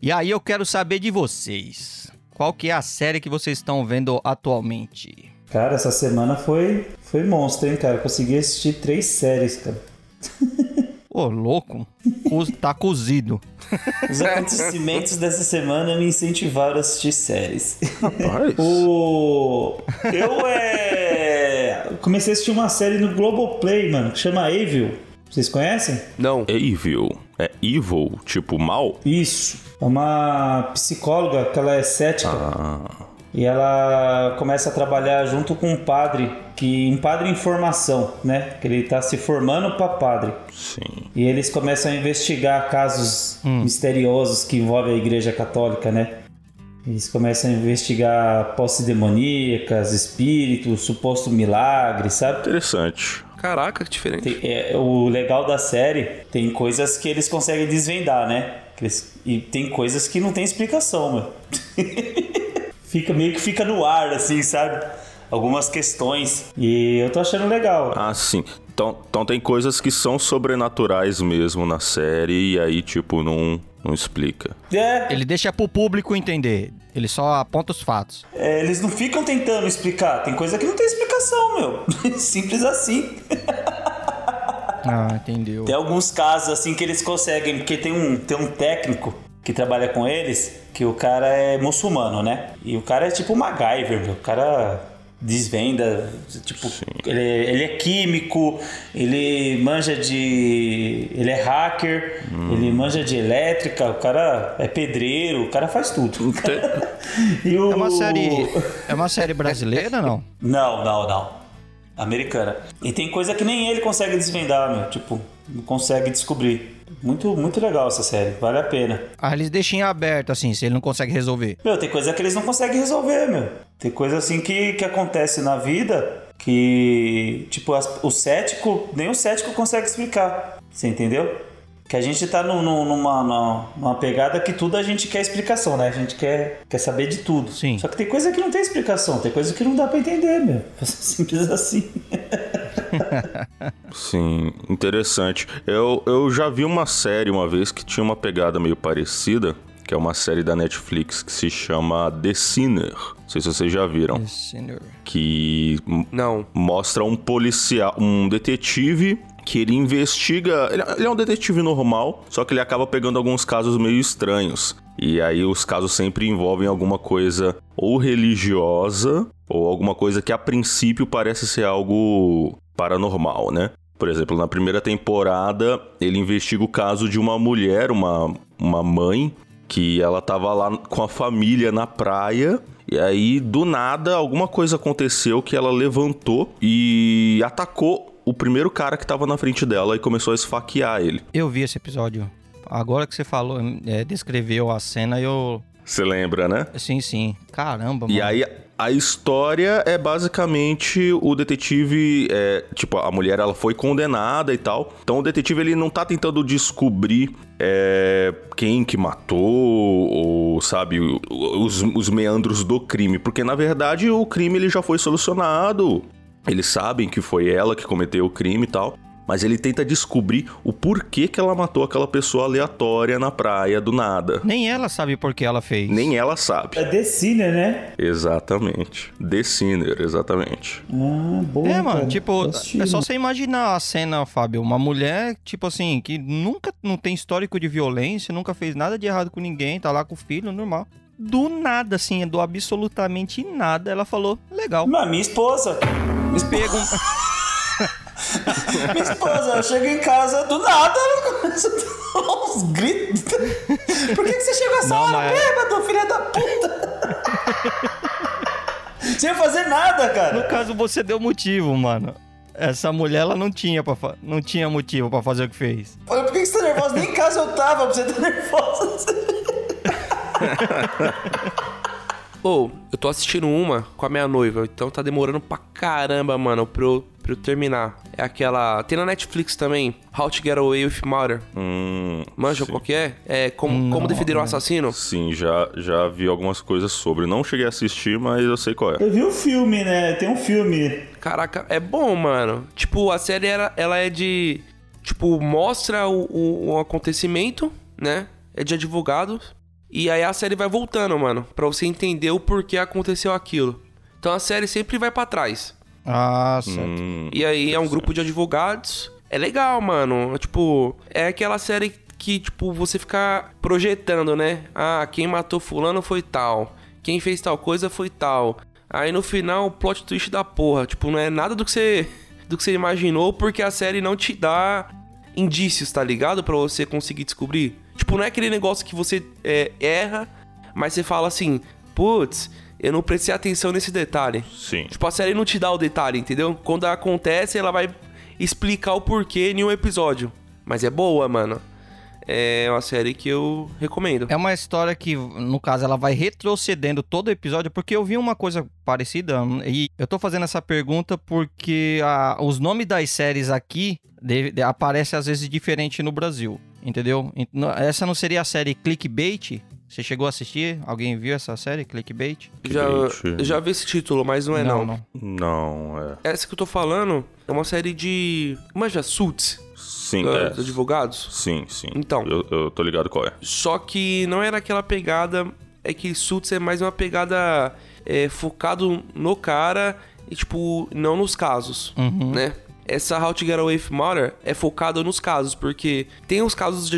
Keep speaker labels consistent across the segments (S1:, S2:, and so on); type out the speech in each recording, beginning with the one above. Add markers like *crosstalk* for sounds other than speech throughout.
S1: E aí eu quero saber de vocês. Qual que é a série que vocês estão vendo atualmente?
S2: Cara, essa semana foi, foi monstro, hein, cara? Consegui assistir três séries, cara. *laughs*
S1: Ô, louco. Co- Tá cozido. *laughs*
S2: Os acontecimentos dessa semana me incentivaram a assistir séries.
S3: Rapaz. *laughs*
S2: O... Eu é... comecei a assistir uma série no Globoplay, mano, que chama Evil. Vocês conhecem?
S4: Não.
S3: Evil. É evil, tipo mal?
S2: Isso. É uma psicóloga que ela é cética.
S3: Ah,
S2: E ela começa a trabalhar junto com um padre, que um padre em formação, né? Que ele tá se formando para padre.
S3: sim.
S2: E eles começam a investigar casos misteriosos que envolvem a Igreja Católica, né? Eles começam a investigar posse demoníacas, espíritos, suposto milagre, sabe?
S3: Interessante.
S4: Caraca, que diferente.
S2: Tem- é, o legal da série tem coisas que eles conseguem desvendar, né? E tem coisas que não tem explicação, mano. *laughs* fica meio que fica no ar, assim, sabe? Algumas questões. E eu tô achando legal.
S3: Ah, sim. Então, então tem coisas que são sobrenaturais mesmo na série e aí, tipo, não, não explica.
S2: É,
S1: Ele deixa pro público entender. Ele só aponta os fatos.
S2: é, eles não ficam tentando explicar. Tem coisa que não tem explicação, meu. *laughs* Simples assim. *laughs*
S1: Ah, entendeu.
S2: Tem alguns casos assim que eles conseguem, porque tem um, tem um técnico que trabalha com eles, que o cara é muçulmano, né? E o cara é tipo MacGyver, meu. O cara desvenda, tipo, ele, é- ele é químico, ele manja de. ele é hacker, ele manja de elétrica, o cara é pedreiro, o cara faz tudo. *laughs* E o-
S1: É uma série. É uma série *laughs* brasileira, não?
S2: Não, não, não. Americana. E tem coisa que nem ele consegue desvendar, meu. Tipo, consegue descobrir. Muito, muito legal essa série. Vale a pena.
S1: Ah, eles deixam em aberto, assim, se ele não consegue resolver.
S2: Meu, tem coisa que eles não conseguem resolver, meu. Tem coisa assim que, que acontece na vida que, tipo, as- o cético, nem o cético consegue explicar. Você entendeu? Que a gente tá num- num- numa, numa, pegada que tudo a gente quer explicação, né? A gente quer, quer saber de tudo.
S1: Sim.
S2: Só que tem coisa que não tem explicação, tem coisa que não dá pra entender, meu. *laughs* Simples assim. *laughs* *laughs*
S3: Sim, interessante. Eu, eu já vi uma série uma vez que tinha uma pegada meio parecida, que é uma série da Netflix que se chama The Sinner. Não sei se vocês já viram.
S1: Senhor.
S3: Que m-
S4: Não.
S3: mostra um policial, um detetive que ele investiga. Ele, ele é um detetive normal, só que ele acaba pegando alguns casos meio estranhos. E aí os casos sempre envolvem alguma coisa ou religiosa ou alguma coisa que a princípio parece ser algo paranormal, né? Por exemplo, na primeira temporada, ele investiga o caso de uma mulher, uma, uma mãe, que ela tava lá com a família na praia. E aí, do nada, alguma coisa aconteceu que ela levantou e atacou o primeiro cara que tava na frente dela e começou a esfaquear ele.
S1: Eu vi esse episódio. Agora que você falou, é, descreveu a cena, eu.
S3: Você lembra, né?
S1: Sim, sim. Caramba,
S3: E
S1: mano.
S3: aí a história é basicamente o detetive, é, tipo, a mulher ela foi condenada e tal. Então o detetive ele não tá tentando descobrir é, quem que matou ou sabe os, os meandros do crime, porque na verdade o crime ele já foi solucionado. Eles sabem que foi ela que cometeu o crime e tal. Mas ele tenta descobrir o porquê que ela matou aquela pessoa aleatória na praia do nada.
S1: Nem ela sabe por que ela fez.
S3: Nem ela sabe.
S2: É The Sinner, né?
S3: Exatamente. The Sinner, exatamente.
S2: Ah, boa.
S1: É, mano,
S2: cara.
S1: tipo,
S2: assistindo.
S1: é só você imaginar a cena, Fábio. Uma mulher, tipo assim, que nunca não tem histórico de violência, nunca fez nada de errado com ninguém, tá lá com o filho, normal. Do nada, assim, do absolutamente nada, ela falou, legal.
S2: Mas minha esposa. Minha esposa. Minha esposa, eu chego em casa do nada, ela começa a dar uns gritos. Por que, que você chegou essa
S1: Não,
S2: hora
S1: mas-
S2: bêbado, filha da puta? Sem fazer nada,
S1: No
S2: cara.
S1: caso, você deu motivo, mano. Essa mulher, ela não tinha, pra fa- não tinha motivo pra fazer o que fez.
S2: Por que, que você tá nervosa? Nem em casa eu tava pra você tá nervosa.
S4: Ô, eu tô assistindo uma com a minha noiva, então tá demorando pra caramba, mano, pra eu, pra eu terminar. É aquela. Tem na Netflix também, How to Get Away with Murder.
S3: Hum,
S4: Manja
S3: sim.
S4: qual que é? É como, como defender um assassino?
S3: Sim, já, já vi algumas coisas sobre. Não cheguei a assistir, mas eu sei qual é.
S2: Eu vi o filme, né? Tem um filme.
S4: Caraca, é bom, mano. Tipo, a série era, ela é de. Tipo, mostra o, o, o acontecimento, né? É de advogado. E aí a série vai voltando, mano, pra você entender o porquê aconteceu aquilo. Então a série sempre vai pra trás.
S1: Ah, certo.
S3: Hum,
S4: E aí é um grupo de advogados. É legal, mano. Tipo, é aquela série que, tipo, você fica projetando, né? Ah, quem matou fulano foi tal. Quem fez tal coisa foi tal. Aí no final, o plot twist da porra. Tipo, não é nada do que você, do que você imaginou, porque a série não te dá indícios, tá ligado? Pra você conseguir descobrir. Tipo, não é aquele negócio que você é, erra, mas você fala assim, putz, eu não prestei atenção nesse detalhe.
S3: sim.
S4: Tipo, a série não te dá o detalhe, entendeu? Quando acontece, ela vai explicar o porquê em um episódio. Mas é boa, mano. É uma série que eu recomendo.
S1: É uma história que, no caso, ela vai retrocedendo todo o episódio, porque eu vi uma coisa parecida, e eu tô fazendo essa pergunta porque a- os nomes das séries aqui de- de- aparecem às vezes diferente no Brasil, entendeu? Essa não seria a série Clickbait? Você chegou a assistir? Alguém viu essa série, Clickbait?
S4: Já, já vi esse título, mas não é não.
S3: Não, é.
S4: Essa que eu tô falando é uma série de. Manja Suits,
S3: Sim,
S4: uh,
S3: é.
S4: dos advogados.
S3: Sim, sim.
S4: Então.
S3: Eu, eu tô ligado qual é.
S4: Só que não era aquela pegada. É que Suits é mais uma pegada é, focado no cara e, tipo, não nos casos, né? Essa How to Get Away with Murder é focada nos casos, porque tem os casos de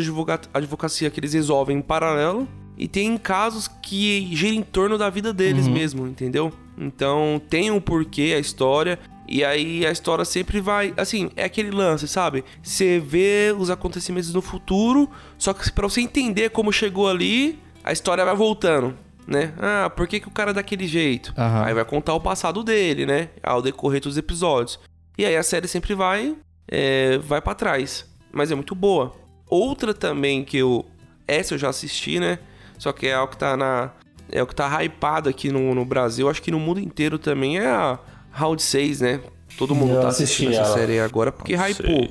S4: advocacia que eles resolvem em paralelo e tem casos que giram em torno da vida deles mesmo, entendeu? Então tem um porquê a história. E aí a história sempre vai. Assim, é aquele lance, sabe? Você vê os acontecimentos no futuro, só que pra você entender como chegou ali, a história vai voltando, né? Ah, por que, que o cara é daquele jeito?
S1: Aham.
S4: Aí vai contar o passado dele, né? Ao decorrer dos episódios. E aí a série sempre vai. É, vai para trás. Mas é muito boa. Outra também que eu. Essa eu já assisti, né? Só que é o que tá na. É o que tá hypado aqui no, no Brasil, acho que no mundo inteiro também é a Round 6, né? Todo mundo
S2: Eu
S4: tá
S2: assisti
S4: assistindo essa série agora porque hypou.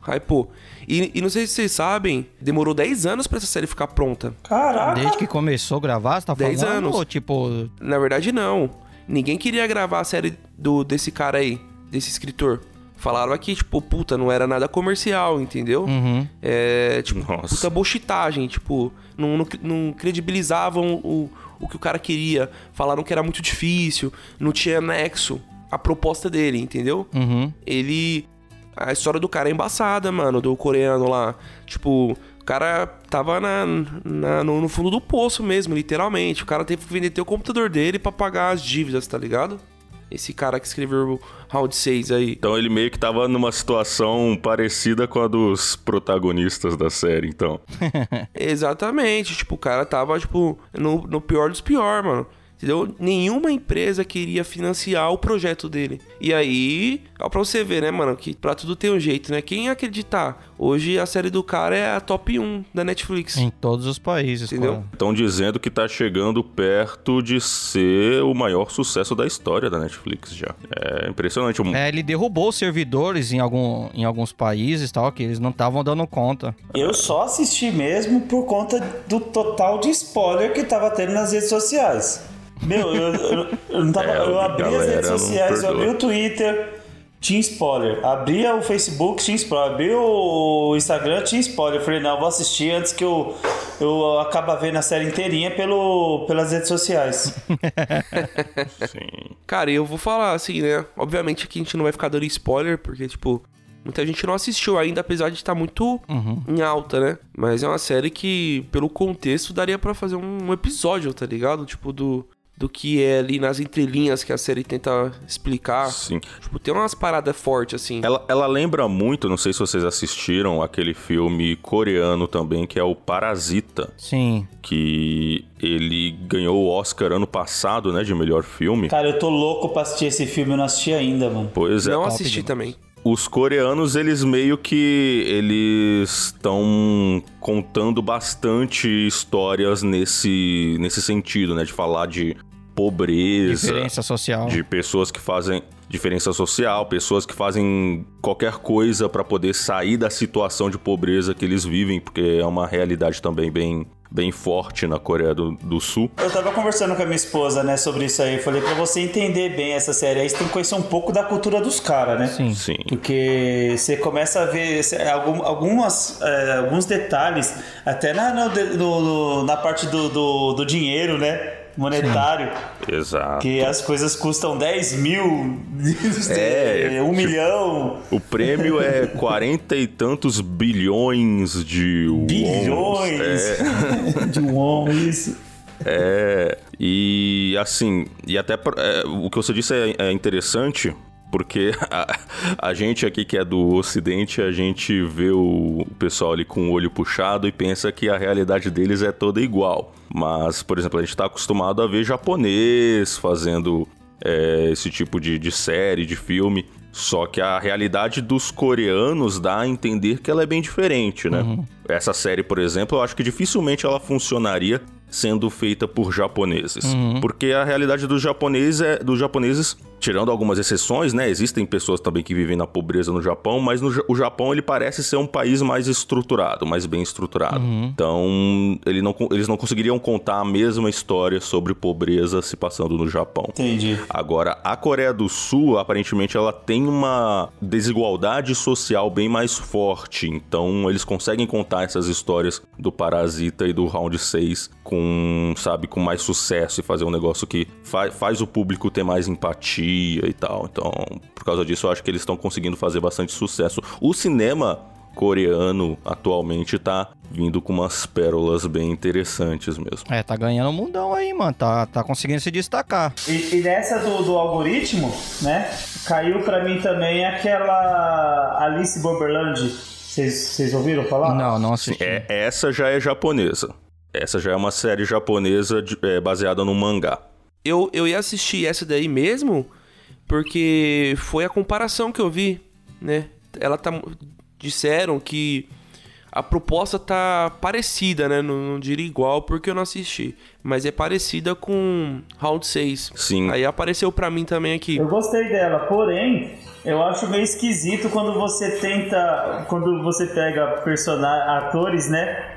S4: Hypou. E, e não sei se vocês sabem, demorou 10 anos pra essa série ficar pronta.
S2: Caraca!
S1: Desde que começou a gravar, você tá falando?
S4: Dez anos.
S1: Ou, tipo,
S4: Na verdade, não. Ninguém queria gravar a série do, desse cara aí, desse escritor. Falaram aqui, tipo, puta, não era nada comercial, entendeu?
S1: uhum.
S4: É, tipo,
S3: Nossa.
S4: puta buchitagem, tipo, não, não, não credibilizavam o, o que o cara queria. Falaram que era muito difícil, não tinha nexo a proposta dele, entendeu?
S1: Uhum.
S4: Ele. A história do cara é embaçada, mano, do coreano lá. Tipo, o cara tava na, na- no, no fundo do poço mesmo, literalmente. O cara teve que vender o computador dele pra pagar as dívidas, tá ligado? Esse cara que escreveu Round 6 aí.
S3: Então ele meio que tava numa situação parecida com a dos protagonistas da série, então. *laughs*
S4: Exatamente, tipo, o cara tava, tipo, no, no pior dos pior, mano. Entendeu? Nenhuma empresa queria financiar o projeto dele. E aí, ó, pra você ver, né, mano, que pra tudo tem um jeito, né? Quem acreditar? Hoje a série do cara é a top 1 da Netflix.
S1: Em todos os países,
S4: Entendeu?
S3: Estão dizendo que tá chegando perto de ser o maior sucesso da história da Netflix já. É impressionante. Um-
S1: É, ele derrubou os servidores em, algum, em alguns países tal, que eles não estavam dando conta.
S2: Eu só assisti mesmo por conta do total de spoiler que tava tendo nas redes sociais. Meu, eu, eu, eu não tava.
S3: É,
S2: eu abri as redes sociais, eu abri o Twitter, tinha spoiler. Abria o Facebook, tinha spoiler. Abri o Instagram, tinha spoiler. Eu falei, não, eu vou assistir antes que eu, eu acaba vendo a série inteirinha pelo, pelas redes sociais. *laughs*
S3: Sim.
S4: Cara, eu vou falar assim, né? Obviamente que a gente não vai ficar dando spoiler, porque, tipo, muita gente não assistiu ainda, apesar de estar muito em alta, né? Mas é uma série que, pelo contexto, daria pra fazer um episódio, tá ligado? Tipo, do, do que é ali nas entrelinhas que a série tenta explicar.
S3: Sim.
S4: Tipo, tem umas paradas fortes, assim.
S3: Ela, ela lembra muito, não sei se vocês assistiram, aquele filme coreano também, que é o Parasita,
S1: Sim.
S3: que ele ganhou o Oscar ano passado, né, de melhor filme.
S2: Cara, eu tô louco pra assistir esse filme, eu não assisti ainda, mano.
S3: Pois é.
S4: não assisti também.
S3: Os coreanos, eles meio que eles estão contando bastante histórias nesse, nesse sentido, né? De falar de pobreza,
S1: Diferença social.
S3: de pessoas que fazem diferença social, pessoas que fazem qualquer coisa pra poder sair da situação de pobreza que eles vivem, porque é uma realidade também bem, bem forte na Coreia do, do Sul.
S2: Eu tava conversando com a minha esposa, né, sobre isso aí. Eu falei, pra você entender bem essa série aí, você tem que conhecer um pouco da cultura dos caras, né?
S1: Sim.
S3: Sim.
S2: Porque você começa a ver cê- algum- algumas, é, alguns detalhes, até na, no- no- na parte do, do, do dinheiro, né? Monetário.
S3: Exato.
S2: Que as coisas custam 10 mil, *laughs*
S3: É,
S2: um
S3: tipo-
S2: milhão,
S3: O prêmio é quarenta e tantos bilhões de
S2: bilhões
S3: É, *laughs*
S2: de won, isso.
S3: é, e assim, e até é, o que você disse é, é interessante, porque a, a gente aqui que é do ocidente, a gente vê o pessoal ali com o olho puxado e pensa que a realidade deles é toda igual. Mas, por exemplo, a gente está acostumado a ver japonês fazendo é, esse tipo de, de série, de filme. Só que a realidade dos coreanos dá a entender que ela é bem diferente, né? Essa série, por exemplo, eu acho que dificilmente ela funcionaria sendo feita por japoneses. Porque a realidade dos japoneses é dos japoneses, tirando algumas exceções, né? Existem pessoas também que vivem na pobreza no Japão, mas no, o Japão ele parece ser um país mais estruturado, mais bem estruturado. Então, ele não, eles não conseguiriam contar a mesma história sobre pobreza se passando no Japão.
S2: Entendi.
S3: Agora, a Coreia do Sul, aparentemente, ela tem uma desigualdade social bem mais forte. Então, eles conseguem contar essas histórias do Parasita e do Round 6 com, sabe, com mais sucesso e fazer um negócio que fa faz o público ter mais empatia e tal. Então, por causa disso, eu acho que eles estão conseguindo fazer bastante sucesso. O cinema coreano atualmente tá vindo com umas pérolas bem interessantes mesmo.
S1: É, tá ganhando o mundão aí, mano. Tá, tá conseguindo se destacar.
S2: E, e nessa do, do algoritmo, né? Caiu pra mim também aquela Alice Borderland. Vocês vocês ouviram falar?
S1: Não, não assisti.
S3: É, essa já é japonesa. Essa já é uma série japonesa de- é, baseada num mangá.
S4: Eu, eu ia assistir essa daí mesmo, porque foi a comparação que eu vi, né? Ela tá. Disseram que a proposta tá parecida, né? Não, não diria igual porque eu não assisti. Mas é parecida com Round 6.
S3: Sim.
S4: Aí apareceu pra mim também aqui.
S2: Eu gostei dela, porém, eu acho meio esquisito quando você tenta. Quando você pega persona atores, né?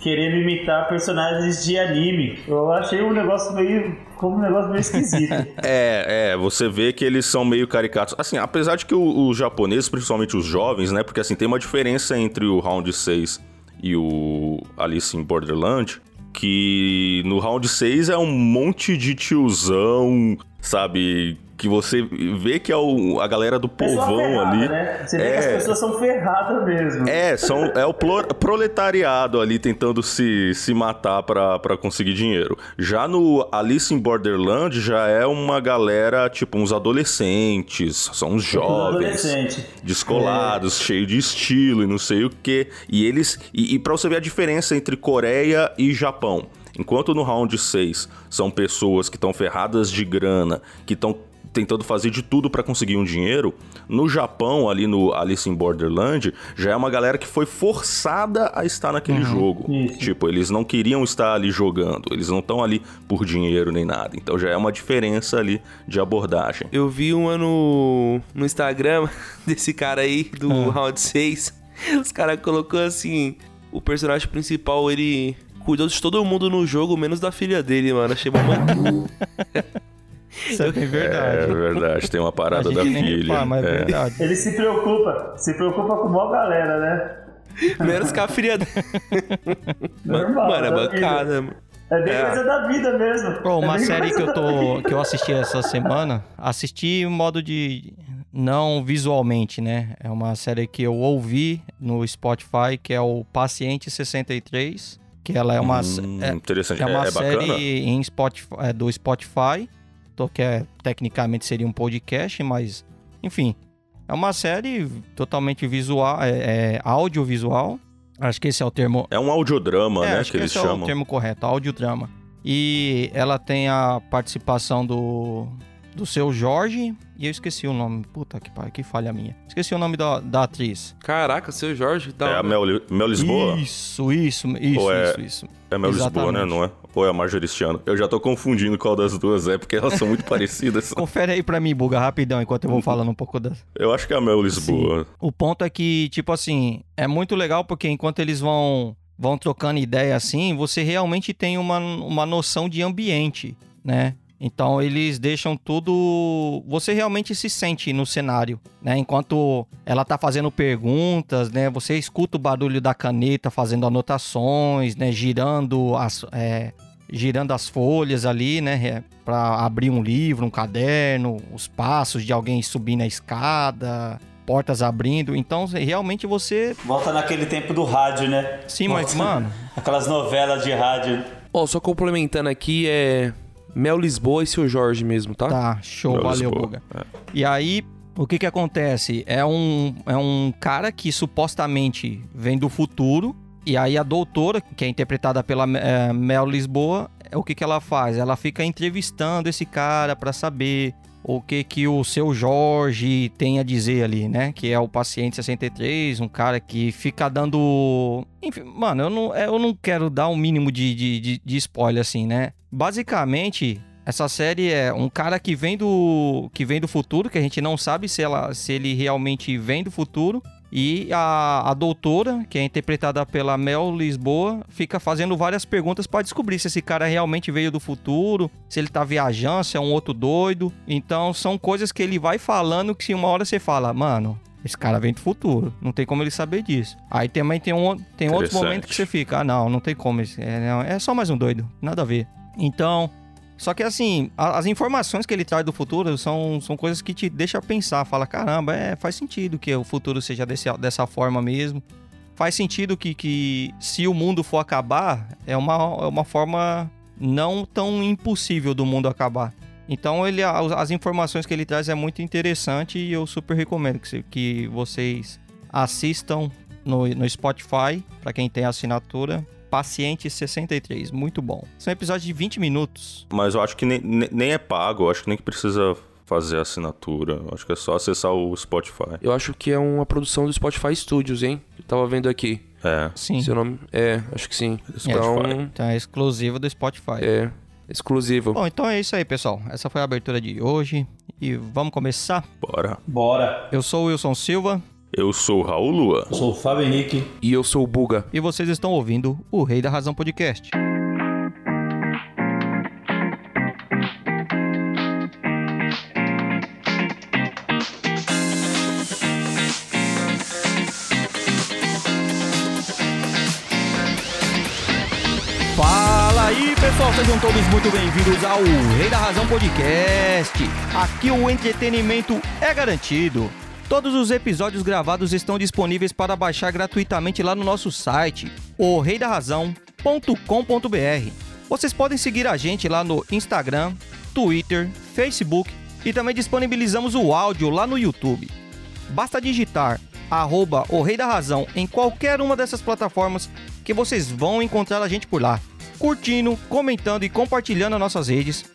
S2: Querendo imitar personagens de anime. Eu achei um negócio meio. como um negócio meio esquisito. *laughs*
S3: É, é, você vê que eles são meio caricatos. Assim, apesar de que os japoneses, principalmente os jovens, né? Porque assim, tem uma diferença entre o Round 6 e o Alice in Borderland. Que no Round 6 é um monte de tiozão, sabe? Que você vê que é o- a galera do povão
S2: ferrada,
S3: ali.
S2: Né? Você vê
S3: É.
S2: que as pessoas são ferradas mesmo.
S3: É, são, é o proletariado ali tentando se, se matar pra conseguir dinheiro. Já no Alice in Borderland já é uma galera, tipo, uns adolescentes, são uns jovens,
S2: adolescente.
S3: descolados, cheio de estilo e não sei o que. E eles. E, e pra você ver a diferença entre Coreia e Japão. Enquanto no round 6 são pessoas que estão ferradas de grana, que estão tentando fazer de tudo pra conseguir um dinheiro, no Japão, ali no Alice in Borderland, já é uma galera que foi forçada a estar naquele jogo.
S2: Isso.
S3: Tipo, eles não queriam estar ali jogando, eles não estão ali por dinheiro nem nada. Então já é uma diferença ali de abordagem.
S4: Eu vi uma no, no Instagram *laughs* desse cara aí, do
S3: Ah.
S4: Round 6. Os caras colocou assim: o personagem principal, ele cuidou de todo mundo no jogo, menos da filha dele, mano. Achei uma *laughs*
S1: Isso é bem
S3: É
S1: verdade.
S3: verdade, tem uma parada da filha.
S1: repara, mas é
S3: é.
S1: verdade.
S2: Ele se preocupa, se preocupa com uma galera, né?
S4: menos com a filha dele. *laughs*
S2: Normal,
S4: mano, é
S2: da
S4: bancada, mano.
S2: É bem
S4: É.
S2: coisa da vida mesmo.
S1: Pô,
S2: É
S1: uma
S2: bem
S1: série que eu tô que eu assisti essa semana, assisti em modo de não visualmente, né? É uma série que eu ouvi no Spotify, que é o Paciente 63, que ela é uma
S3: Hum,
S1: é,
S3: interessante.
S1: é uma
S3: é, é bacana?
S1: série em Spotify, é, do Spotify, que é, tecnicamente seria um podcast, mas enfim, é uma série totalmente visual, é, é audiovisual. Acho que esse é o termo
S3: É um audiodrama,
S1: é,
S3: né?
S1: acho
S3: Que, eles
S1: esse é
S3: chamam.
S1: o termo correto, audiodrama. E ela tem a participação do, do seu Jorge, e eu esqueci o nome. Puta que pariu, que falha minha. Esqueci o nome da, da atriz.
S4: Caraca, seu Jorge. Da
S3: É a. Mel, Mel Lisboa?
S1: Isso, isso, isso,
S3: Ou é-
S1: isso, isso.
S3: É Mel Lisboa, né?
S1: Exatamente.
S3: Não é? Ou é a Marjoristiano? Eu já tô confundindo qual das duas é, porque elas são muito *laughs* parecidas.
S1: Confere aí pra mim, Buga, rapidão, enquanto eu vou falando um pouco da...
S3: Eu acho que é a Mel Lisboa.
S1: O ponto é que, tipo assim, é muito legal porque enquanto eles vão vão trocando ideia assim, você realmente tem uma, uma noção de ambiente, né? Então eles deixam tudo. Você realmente se sente no cenário, né? Enquanto ela tá fazendo perguntas, né? Você escuta o barulho da caneta fazendo anotações, né? Girando as, é, girando as folhas ali, né? É, para abrir um livro, um caderno, os passos de alguém subindo a escada, portas abrindo. Então, realmente você.
S2: Volta naquele tempo do rádio, né?
S1: Sim,
S2: Volta...
S1: mas, mano.
S2: Aquelas novelas de rádio.
S4: Ó, oh, só complementando aqui, é. Mel Lisboa e seu Jorge mesmo, tá?
S1: Tá, show, Mel valeu, Lisboa. Buga. É. E aí, o que que acontece? É um, é um cara que supostamente vem do futuro, e aí a doutora, que é interpretada pela é, Mel Lisboa, o que que ela faz? Ela fica entrevistando esse cara para saber o que que o seu Jorge tem a dizer ali, né? Que é o paciente 63, um cara que fica dando... Enfim, mano, eu não, eu não quero dar um mínimo de, de, de, de spoiler assim, né? Basicamente, essa série é um cara que vem do que vem do futuro, que a gente não sabe se ela se ele realmente vem do futuro. E a, a doutora, que é interpretada pela Mel Lisboa, fica fazendo várias perguntas para descobrir se esse cara realmente veio do futuro, se ele tá viajando, se é um outro doido. Então são coisas que ele vai falando que se uma hora você fala, mano, esse cara vem do futuro, não tem como ele saber disso. Aí também tem, um, tem outros momentos que você fica, ah, não, não tem como, é, é só mais um doido, nada a ver. Então, só que assim, as informações que ele traz do futuro são, são coisas que te deixam pensar. Fala, caramba, é, faz sentido que o futuro seja desse, dessa forma mesmo. Faz sentido que, que se o mundo for acabar, é uma, é uma forma não tão impossível do mundo acabar. Então ele, as informações que ele traz é muito interessante e eu super recomendo que, que vocês assistam no, no Spotify, para quem tem assinatura, Paciente 63, muito bom. São episódios de 20 minutos.
S3: Mas eu acho que nem, nem é pago, eu acho que nem que precisa fazer assinatura. Eu acho que é só acessar o Spotify.
S4: Eu acho que é uma produção do Spotify Studios, hein? Eu tava vendo aqui.
S3: É.
S1: Sim.
S4: Seu nome? É, acho que sim.
S1: Então, então é exclusivo do Spotify.
S4: É, exclusivo.
S1: Bom, então é isso aí, pessoal. Essa foi a abertura de hoje. E vamos começar?
S3: Bora.
S2: Bora.
S1: Eu sou o Wilson Silva.
S3: Eu sou o Raul Lua.
S2: Eu sou o Fábio Henrique.
S4: E eu sou o Buga.
S1: E vocês estão ouvindo o Rei da Razão Podcast. Fala aí, pessoal, sejam todos muito bem-vindos ao Rei da Razão Podcast. Aqui o entretenimento é garantido. Todos os episódios gravados estão disponíveis para baixar gratuitamente lá no nosso site, oreidarrazão.com.br. Vocês podem seguir a gente lá no Instagram, Twitter, Facebook e também disponibilizamos o áudio lá no YouTube. Basta digitar arroba o Rei da Razão em qualquer uma dessas plataformas que vocês vão encontrar a gente por lá. Curtindo, comentando e compartilhando as nossas redes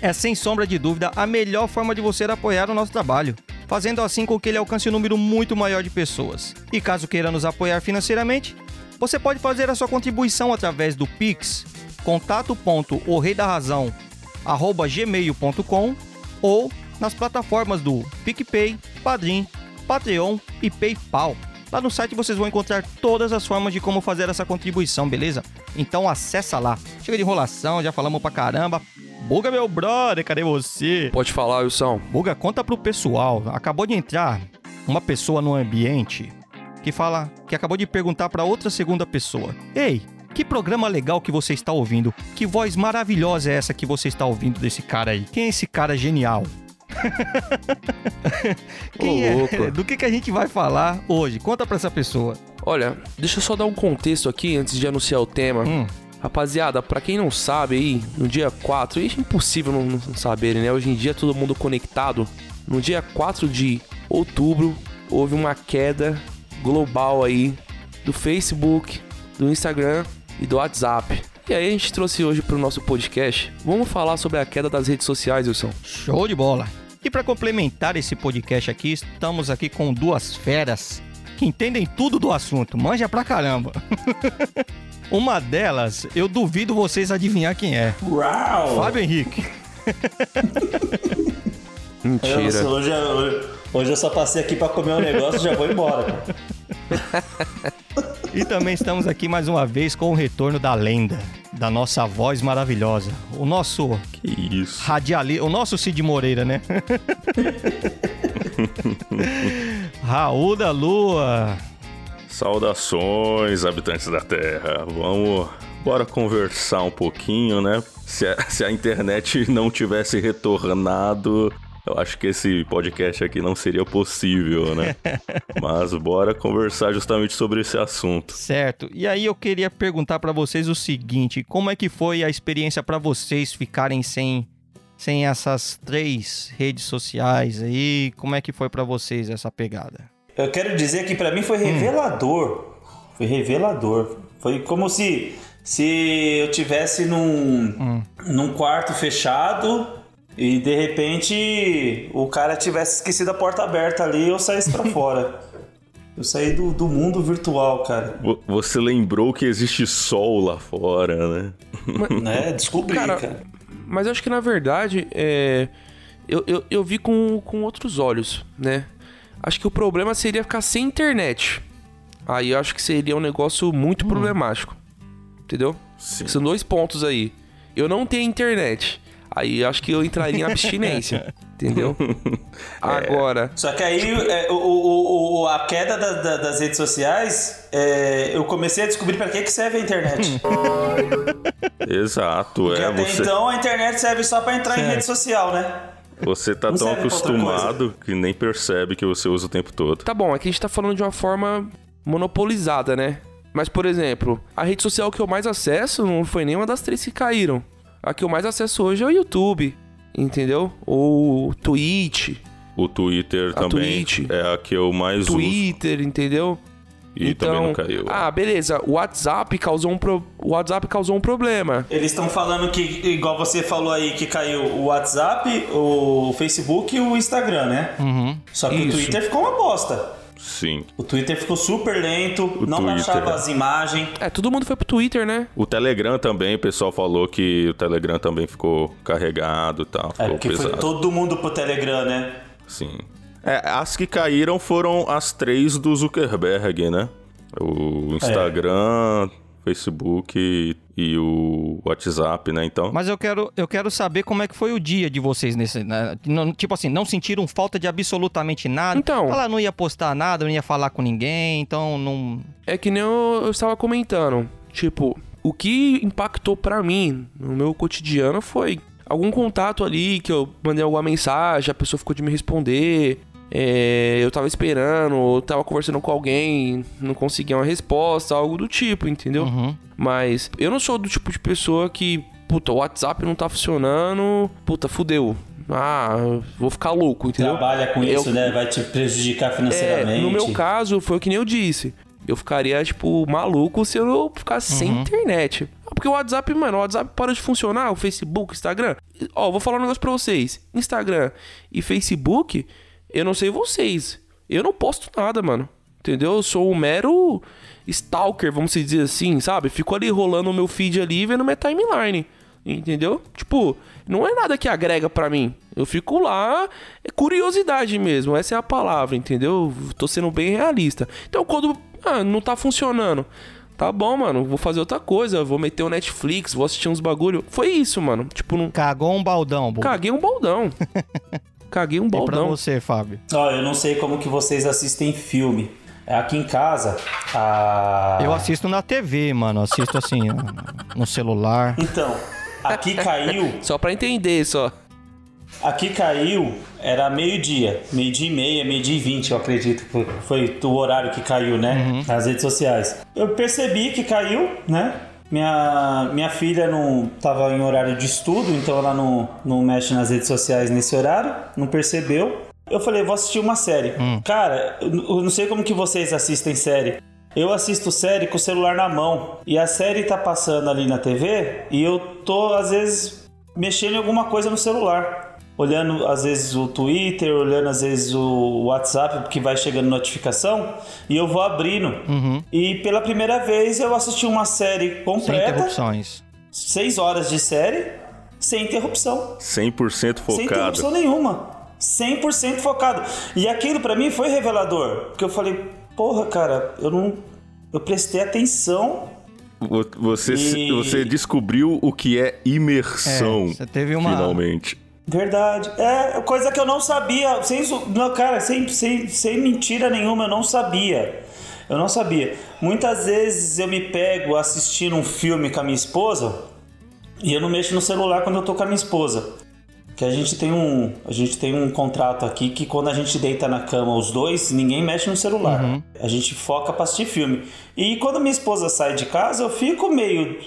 S1: é sem sombra de dúvida a melhor forma de você apoiar o nosso trabalho fazendo assim com que ele alcance um número muito maior de pessoas. E caso queira nos apoiar financeiramente, você pode fazer a sua contribuição através do Pix contato.orreidarrazão@gmail.com ou nas plataformas do PicPay, Padrim, Patreon e PayPal. Lá no site vocês vão encontrar todas as formas de como fazer essa contribuição, beleza? Então acessa lá. Chega de enrolação, já falamos pra caramba. Buga, meu brother, cadê você?
S4: Pode falar, Wilson.
S1: Buga, conta pro pessoal. Acabou de entrar uma pessoa no ambiente que fala que acabou de perguntar para outra segunda pessoa: Ei, que programa legal que você está ouvindo? Que voz maravilhosa é essa que você está ouvindo desse cara aí? Quem é esse cara genial? *laughs* Quem é? *laughs* Do que, que a gente vai falar hoje? Conta pra essa pessoa.
S4: Olha, deixa eu só dar um contexto aqui antes de anunciar o tema. Hum. Rapaziada, para quem não sabe aí, no dia 4, é impossível não, não saberem, né? Hoje em dia todo mundo conectado. No dia 4 de outubro, houve uma queda global aí do Facebook, do Instagram e do WhatsApp. E aí a gente trouxe hoje para o nosso podcast. Vamos falar sobre a queda das redes sociais, Wilson.
S1: Show de bola! E para complementar esse podcast aqui, estamos aqui com duas feras que entendem tudo do assunto, manja pra caramba. *laughs* Uma delas, eu duvido vocês adivinhar quem é.
S2: Uau!
S1: Fábio Henrique. *laughs*
S4: Mentira.
S2: Eu, hoje, hoje, hoje, eu só passei aqui pra comer um negócio e já vou embora. *laughs*
S1: E também estamos aqui mais uma vez com o retorno da lenda, da nossa voz maravilhosa. O nosso
S3: Que isso.
S1: radialista, o nosso Cid Moreira, né? *laughs* Raul da Lua.
S3: Saudações, habitantes da Terra. Vamos. Bora conversar um pouquinho, né? Se a, se a internet não tivesse retornado, eu acho que esse podcast aqui não seria possível, né? *laughs* Mas bora conversar justamente sobre esse assunto.
S1: Certo. E aí eu queria perguntar pra vocês o seguinte: como é que foi a experiência pra vocês ficarem sem sem essas três redes sociais aí? Como é que foi pra vocês essa pegada?
S2: Eu quero dizer que pra mim foi revelador. Foi revelador. Foi como se se eu tivesse num num quarto fechado e de repente o cara tivesse esquecido a porta aberta ali e eu saísse pra *laughs* fora. Eu saí do, do mundo virtual, cara.
S3: Vo- Você lembrou que existe sol lá fora, né? *laughs*
S2: Né? Descobri,
S4: Cara,
S2: cara.
S4: Mas eu acho que na verdade é, eu, eu, eu vi com, com outros olhos, né? Acho que o problema seria ficar sem internet. Aí eu acho que seria um negócio muito problemático. Entendeu?
S3: Sim.
S4: São dois pontos aí. Eu não tenho internet. Aí eu acho que eu entraria em abstinência. *laughs* entendeu? Agora.
S2: Só que aí é, o, o- o- a queda da- da- das redes sociais, é, eu comecei a descobrir pra que, que serve a internet. *laughs*
S3: Exato,
S2: Porque
S3: é.
S2: até
S3: Você,
S2: então a internet serve só pra entrar em rede social, né?
S3: você tá
S2: não
S3: tão acostumado que nem percebe que você usa o tempo todo.
S4: Tá bom, aqui a gente tá falando de uma forma monopolizada, né? Mas, por exemplo, a rede social que eu mais acesso não foi nenhuma das três que caíram. A que eu mais acesso hoje é o YouTube, entendeu? Ou Twitch,
S3: O Twitter
S4: A
S3: também
S4: Twitch.
S3: é a que eu mais uso.
S4: Twitter, entendeu?
S3: E
S4: então,
S3: também não caiu.
S4: Ah, beleza. O WhatsApp causou um, pro... o WhatsApp causou um problema.
S2: Eles estão falando que, igual você falou aí, que caiu o WhatsApp, o Facebook e o Instagram, né?
S1: Uhum.
S2: Só que
S4: Isso.
S2: o Twitter ficou uma bosta.
S3: Sim.
S2: O Twitter ficou super lento,
S3: O
S2: não
S3: Twitter,
S2: baixava
S3: é.
S2: as imagens.
S4: É, todo mundo foi pro Twitter, né?
S3: O Telegram também, o pessoal falou que o Telegram também ficou carregado e tal.
S2: É,
S3: Ficou
S2: porque
S3: pesado.
S2: foi todo mundo pro Telegram, né?
S3: Sim. É, as que caíram foram as três do Zuckerberg, né? O Instagram, Facebook e, e o WhatsApp, né? Então.
S1: Mas eu quero, eu quero saber como é que foi o dia de vocês nesse. né? Não- tipo assim, não sentiram falta de absolutamente nada.
S4: Então.
S1: Falar, não ia postar nada, não ia falar com ninguém, então não.
S4: É que nem eu, eu estava comentando. Tipo, o que impactou pra mim no meu cotidiano foi algum contato ali que eu mandei alguma mensagem, a pessoa ficou de me responder. É, eu tava esperando, ou tava conversando com alguém, não conseguia uma resposta, algo do tipo, entendeu?
S1: Uhum.
S4: Mas eu não sou do tipo de pessoa que, puta, o WhatsApp não tá funcionando, puta, fudeu. Ah, vou ficar louco, entendeu?
S2: Trabalha com
S4: Eu-
S2: isso, né? Vai te prejudicar
S4: É,
S2: financeiramente.
S4: no meu caso, foi o que nem eu disse. Eu ficaria, tipo, maluco se eu não ficasse sem internet. Porque o WhatsApp, mano, o WhatsApp para de funcionar, o Facebook, o Instagram. Ó, vou falar um negócio pra vocês. Instagram e Facebook, eu não sei vocês. Eu não posto nada, mano. Entendeu? Eu sou um mero stalker, vamos dizer assim, sabe? Fico ali rolando o meu feed ali, vendo minha timeline. Entendeu? Tipo, não é nada que agrega pra mim. Eu fico lá, é curiosidade mesmo, essa é a palavra, entendeu? Tô sendo bem realista. Então, quando ah, não tá funcionando, tá bom, mano, vou fazer outra coisa, vou meter o Netflix, vou assistir uns bagulho. Foi isso, mano. Tipo, não
S1: Cagou um baldão, Bubu.
S4: caguei um baldão. *laughs* caguei um
S1: E pra
S4: baldão.
S1: você, Fábio?
S2: Ó, eu não sei como que vocês assistem filme. Aqui em casa, a...
S1: Eu assisto na TV, mano. Assisto assim, no celular.
S2: Então, aqui caiu, *laughs*
S4: Só pra entender, só.
S2: aqui caiu, era meio-dia, meio-dia e meia, meio-dia e vinte, eu acredito. que Foi, foi o horário que caiu, né? Nas redes sociais. Eu percebi que caiu, né? Minha, minha filha não tava em horário de estudo, então ela não, não mexe nas redes sociais nesse horário, não percebeu. Eu falei, vou assistir uma série. Cara, eu eu não sei como que vocês assistem série. Eu assisto série com o celular na mão. E a série tá passando ali na TV e eu tô, às vezes, mexendo em alguma coisa no celular. Olhando, às vezes, o Twitter, olhando, às vezes, o WhatsApp, que vai chegando notificação, e eu vou abrindo. E pela primeira vez eu assisti uma série
S1: Sem
S2: completa,
S1: interrupções.
S2: seis horas de série, sem interrupção.
S3: 100%
S2: Sem
S3: focado.
S2: interrupção nenhuma. 100% focado. E aquilo pra mim foi revelador. Porque eu falei, porra, cara, eu não, eu prestei atenção.
S3: Você, e... você descobriu o que é imersão. É, você teve uma. Finalmente.
S2: Verdade. É, coisa que eu não sabia. Sem, não, cara, sem, sem, sem mentira nenhuma, eu não sabia. Eu não sabia. Muitas vezes eu me pego assistindo um filme com a minha esposa e eu não mexo no celular quando eu tô com a minha esposa. Que a gente tem um, a gente tem um contrato aqui que quando a gente deita na cama os dois, ninguém mexe no celular. Uhum. A gente foca para assistir filme. E quando minha esposa sai de casa, eu fico meio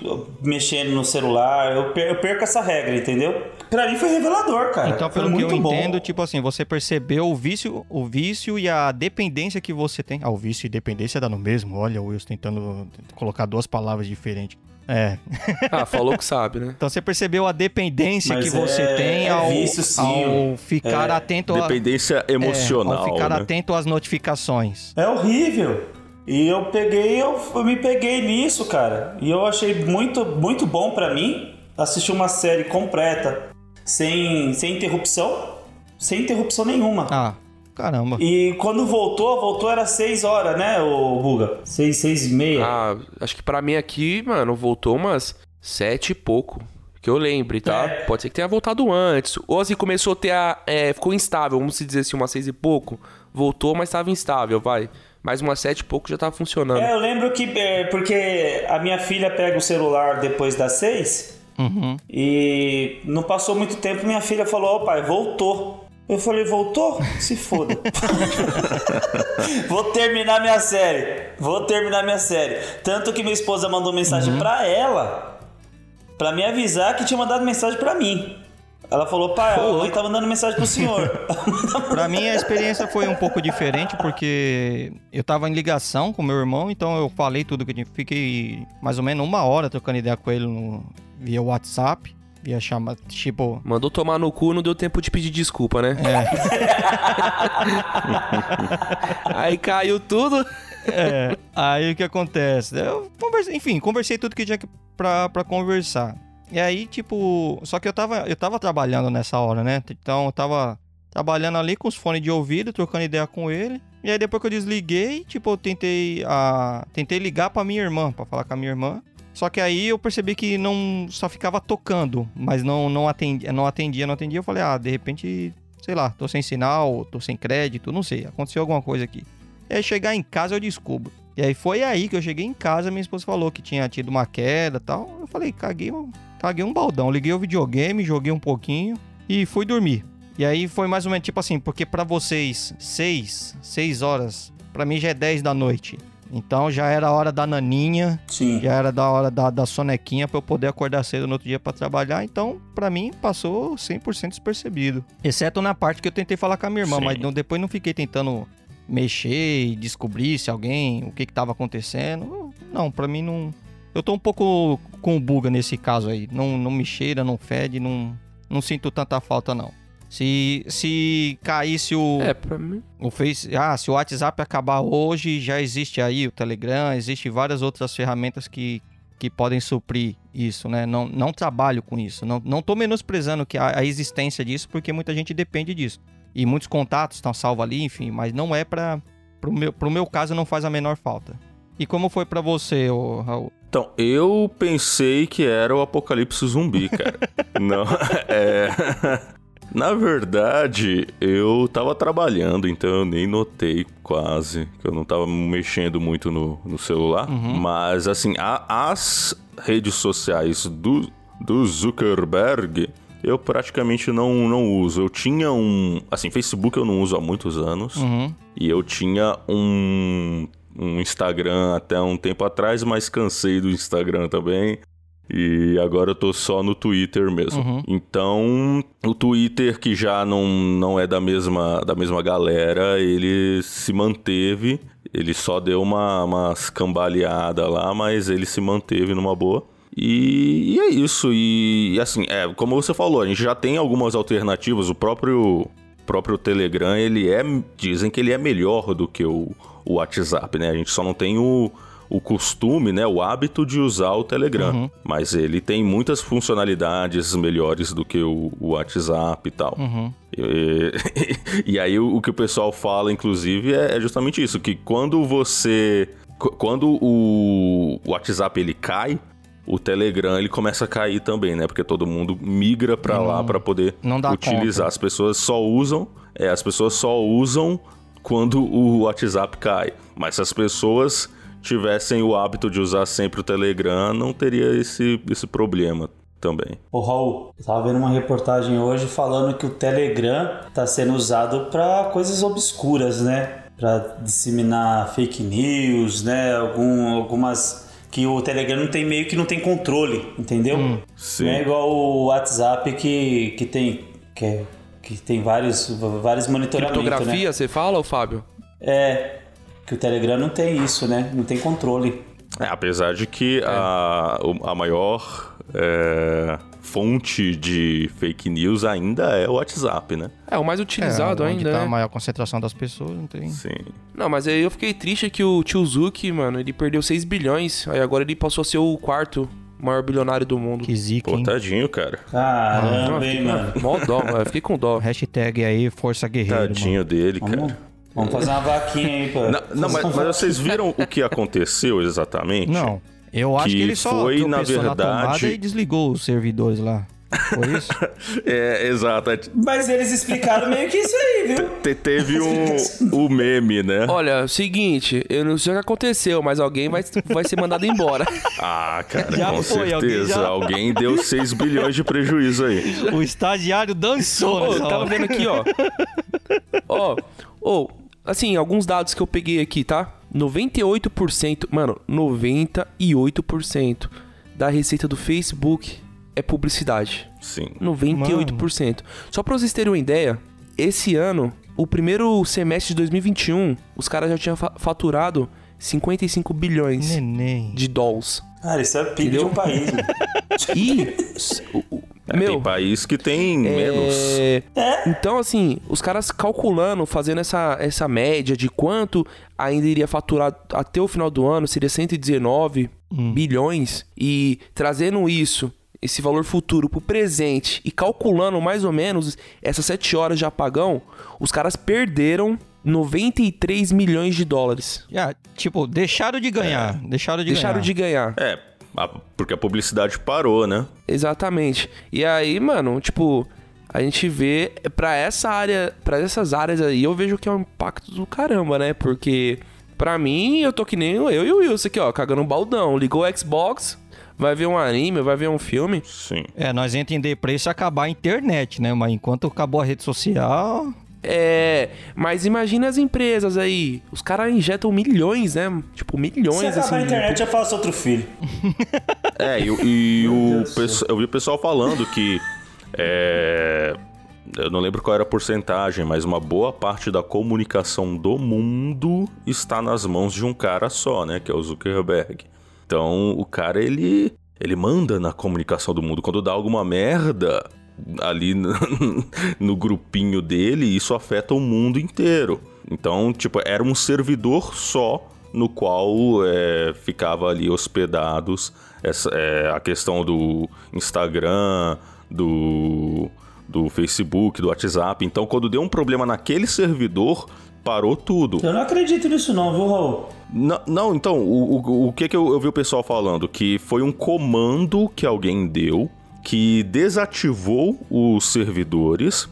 S2: mexendo no celular, eu, per eu perco essa regra, entendeu? Pra mim foi revelador, cara.
S1: Então, pelo que eu bom. entendo, tipo assim, você percebeu o vício, o vício e a dependência que você tem. Ah, o vício e dependência dá no mesmo. Olha, o Wilson tentando colocar duas palavras diferentes. É.
S4: Ah, falou que sabe, né?
S1: Então você percebeu a dependência Mas que você é, tem ao, é vício, ao ficar é. atento
S3: Dependência a, emocional.
S1: ao ficar
S3: né?
S1: atento às notificações.
S2: É horrível. E eu peguei, eu, eu me peguei nisso, cara. E eu achei muito, muito bom para mim assistir uma série completa, sem, sem interrupção, sem interrupção nenhuma.
S1: Ah, Caramba.
S2: E quando voltou, voltou era 6 horas, né, o Buga? 6, 6 e meia.
S4: Ah, acho que para mim aqui, mano, voltou umas 7 e pouco. Que eu lembre, tá? É. Pode ser que tenha voltado antes. Ou assim, começou a ter a. É, ficou instável, vamos dizer assim, umas 6 e pouco. Voltou, mas estava instável, vai. Mais umas 7 e pouco já tava funcionando.
S2: É, eu lembro que. É, porque a minha filha pega o celular depois das 6. Uhum. E não passou muito tempo, minha filha falou: Ô pai, voltou. Eu falei, voltou? Se foda. *laughs* Vou terminar minha série. Vou terminar minha série. Tanto que minha esposa mandou mensagem uhum. pra ela pra me avisar que tinha mandado mensagem pra mim. Ela falou, pai, a mãe tá mandando mensagem pro senhor. *laughs* *laughs*
S1: pra mim a experiência foi um pouco diferente, porque eu tava em ligação com meu irmão, então eu falei tudo que eu tinha. Fiquei mais ou menos uma hora trocando ideia com ele no, via WhatsApp ia chamar, tipo...
S4: Mandou tomar no cu, não deu tempo de pedir desculpa, né? É. *laughs* aí caiu tudo.
S1: É, aí o que acontece? Eu conversei, enfim, conversei tudo que tinha pra, pra conversar. E aí, tipo, só que eu tava, eu tava trabalhando nessa hora, né? Então eu tava trabalhando ali com os fones de ouvido, trocando ideia com ele. E aí depois que eu desliguei, tipo, eu tentei, a, tentei ligar pra minha irmã, pra falar com a minha irmã. Só que aí eu percebi que não só ficava tocando, mas não não atendia, não atendia, não atendia. Eu falei: "Ah, de repente, sei lá, tô sem sinal, tô sem crédito, não sei, aconteceu alguma coisa aqui". E aí chegar em casa eu descubro. E aí foi aí que eu cheguei em casa, minha esposa falou que tinha tido uma queda, tal. Eu falei: "Caguei, caguei um baldão". Liguei o videogame, joguei um pouquinho e fui dormir. E aí foi mais ou menos tipo assim, porque para vocês, seis, seis horas, para mim já é 10 da noite. Então já era a hora da naninha, Sim. já era da hora da, da sonequinha para eu poder acordar cedo no outro dia para trabalhar. Então, para mim, passou 100% despercebido. Exceto na parte que eu tentei falar com a minha irmã, Sim. mas não, depois não fiquei tentando mexer e descobrir se alguém, o que que tava acontecendo. Não, para mim não... Eu tô um pouco com buga nesse caso aí. Não, não me cheira, não fede, não, não sinto tanta falta não. Se, se caísse o.
S4: É, pra mim.
S1: O Face. Ah, se o WhatsApp acabar hoje, já existe aí o Telegram, existe várias outras ferramentas que, que podem suprir isso, né? Não, não trabalho com isso. Não, não tô menosprezando que a, a existência disso, porque muita gente depende disso. E muitos contatos estão salvos ali, enfim, mas não é para pro meu, pro meu caso não faz a menor falta. E como foi para você, Raul?
S3: Então, eu pensei que era o apocalipse zumbi, cara. *laughs* não, é na verdade, eu tava trabalhando, então eu nem notei quase que eu não tava mexendo muito no, no celular. Uhum. Mas, assim, a, as redes sociais do, do Zuckerberg eu praticamente não, não uso. Eu tinha um. Assim, Facebook eu não uso há muitos anos. Uhum. E eu tinha um, um Instagram até um tempo atrás, mas cansei do Instagram também. E agora eu tô só no Twitter mesmo. Uhum. Então, o Twitter, que já não, não é da mesma, da mesma galera, ele se manteve. Ele só deu uma, uma cambaleada lá, mas ele se manteve numa boa. E, e é isso. E, e, assim, é, como você falou, a gente já tem algumas alternativas. O próprio, próprio Telegram, ele é. Dizem que ele é melhor do que o, o WhatsApp, né? A gente só não tem o o costume, né, o hábito de usar o Telegram. Uhum. Mas ele tem muitas funcionalidades melhores do que o, o WhatsApp e tal. Uhum. E, *laughs* e, aí o, o, que o pessoal fala, inclusive, é, é justamente isso: que quando você quando o WhatsApp ele cai, o Telegram ele começa a cair também, né? Porque todo mundo migra para lá para poder utilizar. Conta. As pessoas só usam, é, as pessoas só usam quando o WhatsApp cai. Mas se as pessoas tivessem o hábito de usar sempre o Telegram, não teria esse, esse problema também.
S2: Ô Raul, eu tava vendo uma reportagem hoje falando que o Telegram está sendo usado para coisas obscuras, né? Para disseminar fake news, né? Algum, algumas que o Telegram não tem meio que não tem controle, entendeu? Hum, não é igual o WhatsApp que, que tem que, é, que tem vários vários monitoramentos,
S4: Criptografia,
S2: né?
S4: você fala, ou Fábio?
S2: É, que o Telegram não tem isso, né? Não tem controle.
S3: É, apesar de que é. a, a maior é, fonte de fake news ainda é o WhatsApp, né?
S4: É, o mais utilizado é, ainda.
S1: Tá
S4: né?
S1: a maior concentração das pessoas, não tem.
S3: Sim.
S4: Não, mas aí eu fiquei triste que o tio Zuki, mano, ele perdeu 6 bilhões. Aí agora ele passou a ser o quarto maior bilionário do mundo.
S1: Que zica,
S3: Pô, tadinho, cara.
S2: Caramba, ah, hein, mano.
S4: Mó dó, mano. Fiquei com dó.
S1: Hashtag aí, Força Guerreiro.
S3: Tadinho
S1: mano.
S3: dele, cara.
S2: Vamos, vamos fazer uma vaquinha aí, pô.
S3: Não, não mas, mas vocês viram o que aconteceu exatamente?
S1: Não. Eu acho que, que ele só
S3: foi, na verdade...
S1: Na e desligou os servidores lá. Foi isso? *laughs*
S3: é, exato.
S2: Mas eles explicaram meio que isso aí, viu?
S3: Te, teve um, o meme, né?
S4: Olha, seguinte, eu não sei o que aconteceu, mas alguém vai, vai ser mandado embora. *laughs*
S3: Ah, cara, já com foi, certeza. Alguém, já... alguém deu 6 bilhões de prejuízo aí.
S1: O estagiário dançou,
S4: né? Eu tava vendo aqui, ó. Ó, oh, assim, alguns dados que eu peguei aqui, tá? 98%, mano, 98% da receita do Facebook é publicidade.
S3: Sim.
S4: 98%. Mano. Só pra vocês terem uma ideia, esse ano, o primeiro semestre de 2021, os caras já tinham faturado 55 bilhões
S1: Neném.
S4: de dólares.
S2: Cara, isso é PIB de um país. *laughs*
S4: e
S3: é, Meu, tem país que tem é... menos.
S4: É. Então, assim, os caras calculando, fazendo essa, essa média de quanto ainda iria faturar até o final do ano, seria 119 hum. bilhões, e trazendo isso, esse valor futuro pro presente e calculando mais ou menos essas 7 horas de apagão, os caras perderam 93 milhões de dólares.
S1: Yeah, tipo, deixaram de ganhar. É. Deixaram de
S4: deixaram
S1: ganhar.
S4: de ganhar.
S3: É, porque a publicidade parou, né?
S4: Exatamente. E aí, mano, tipo, a gente vê para essa área, para essas áreas aí, eu vejo que é um impacto do caramba, né? Porque para mim, eu tô que nem eu e o Wilson aqui, ó, cagando um baldão. Ligou o Xbox, vai ver um anime, vai ver um filme.
S3: Sim.
S1: É, nós entra em depressa acabar a internet, né? Mas enquanto acabou a rede social,
S4: é, mas imagina as empresas aí. Os caras injetam milhões, né? Tipo, milhões. Se
S2: acabar
S4: assim,
S2: a internet, eu faço outro filho. *laughs*
S3: é, e, e o eu vi o pessoal falando que. É, eu não lembro qual era a porcentagem, mas uma boa parte da comunicação do mundo está nas mãos de um cara só, né? Que é o Zuckerberg. Então, o cara, ele, ele manda na comunicação do mundo. Quando dá alguma merda, ali no, *laughs* no grupinho dele, isso afeta o mundo inteiro. Então, tipo, era um servidor só no qual é, ficava ali hospedados essa, é, a questão do Instagram, do, do Facebook, do WhatsApp. Então, quando deu um problema naquele servidor, parou tudo.
S2: Eu não acredito nisso não, viu, Raul?
S3: Não, não então, o, o, o que, que eu, eu vi o pessoal falando? Que foi um comando que alguém deu que desativou os servidores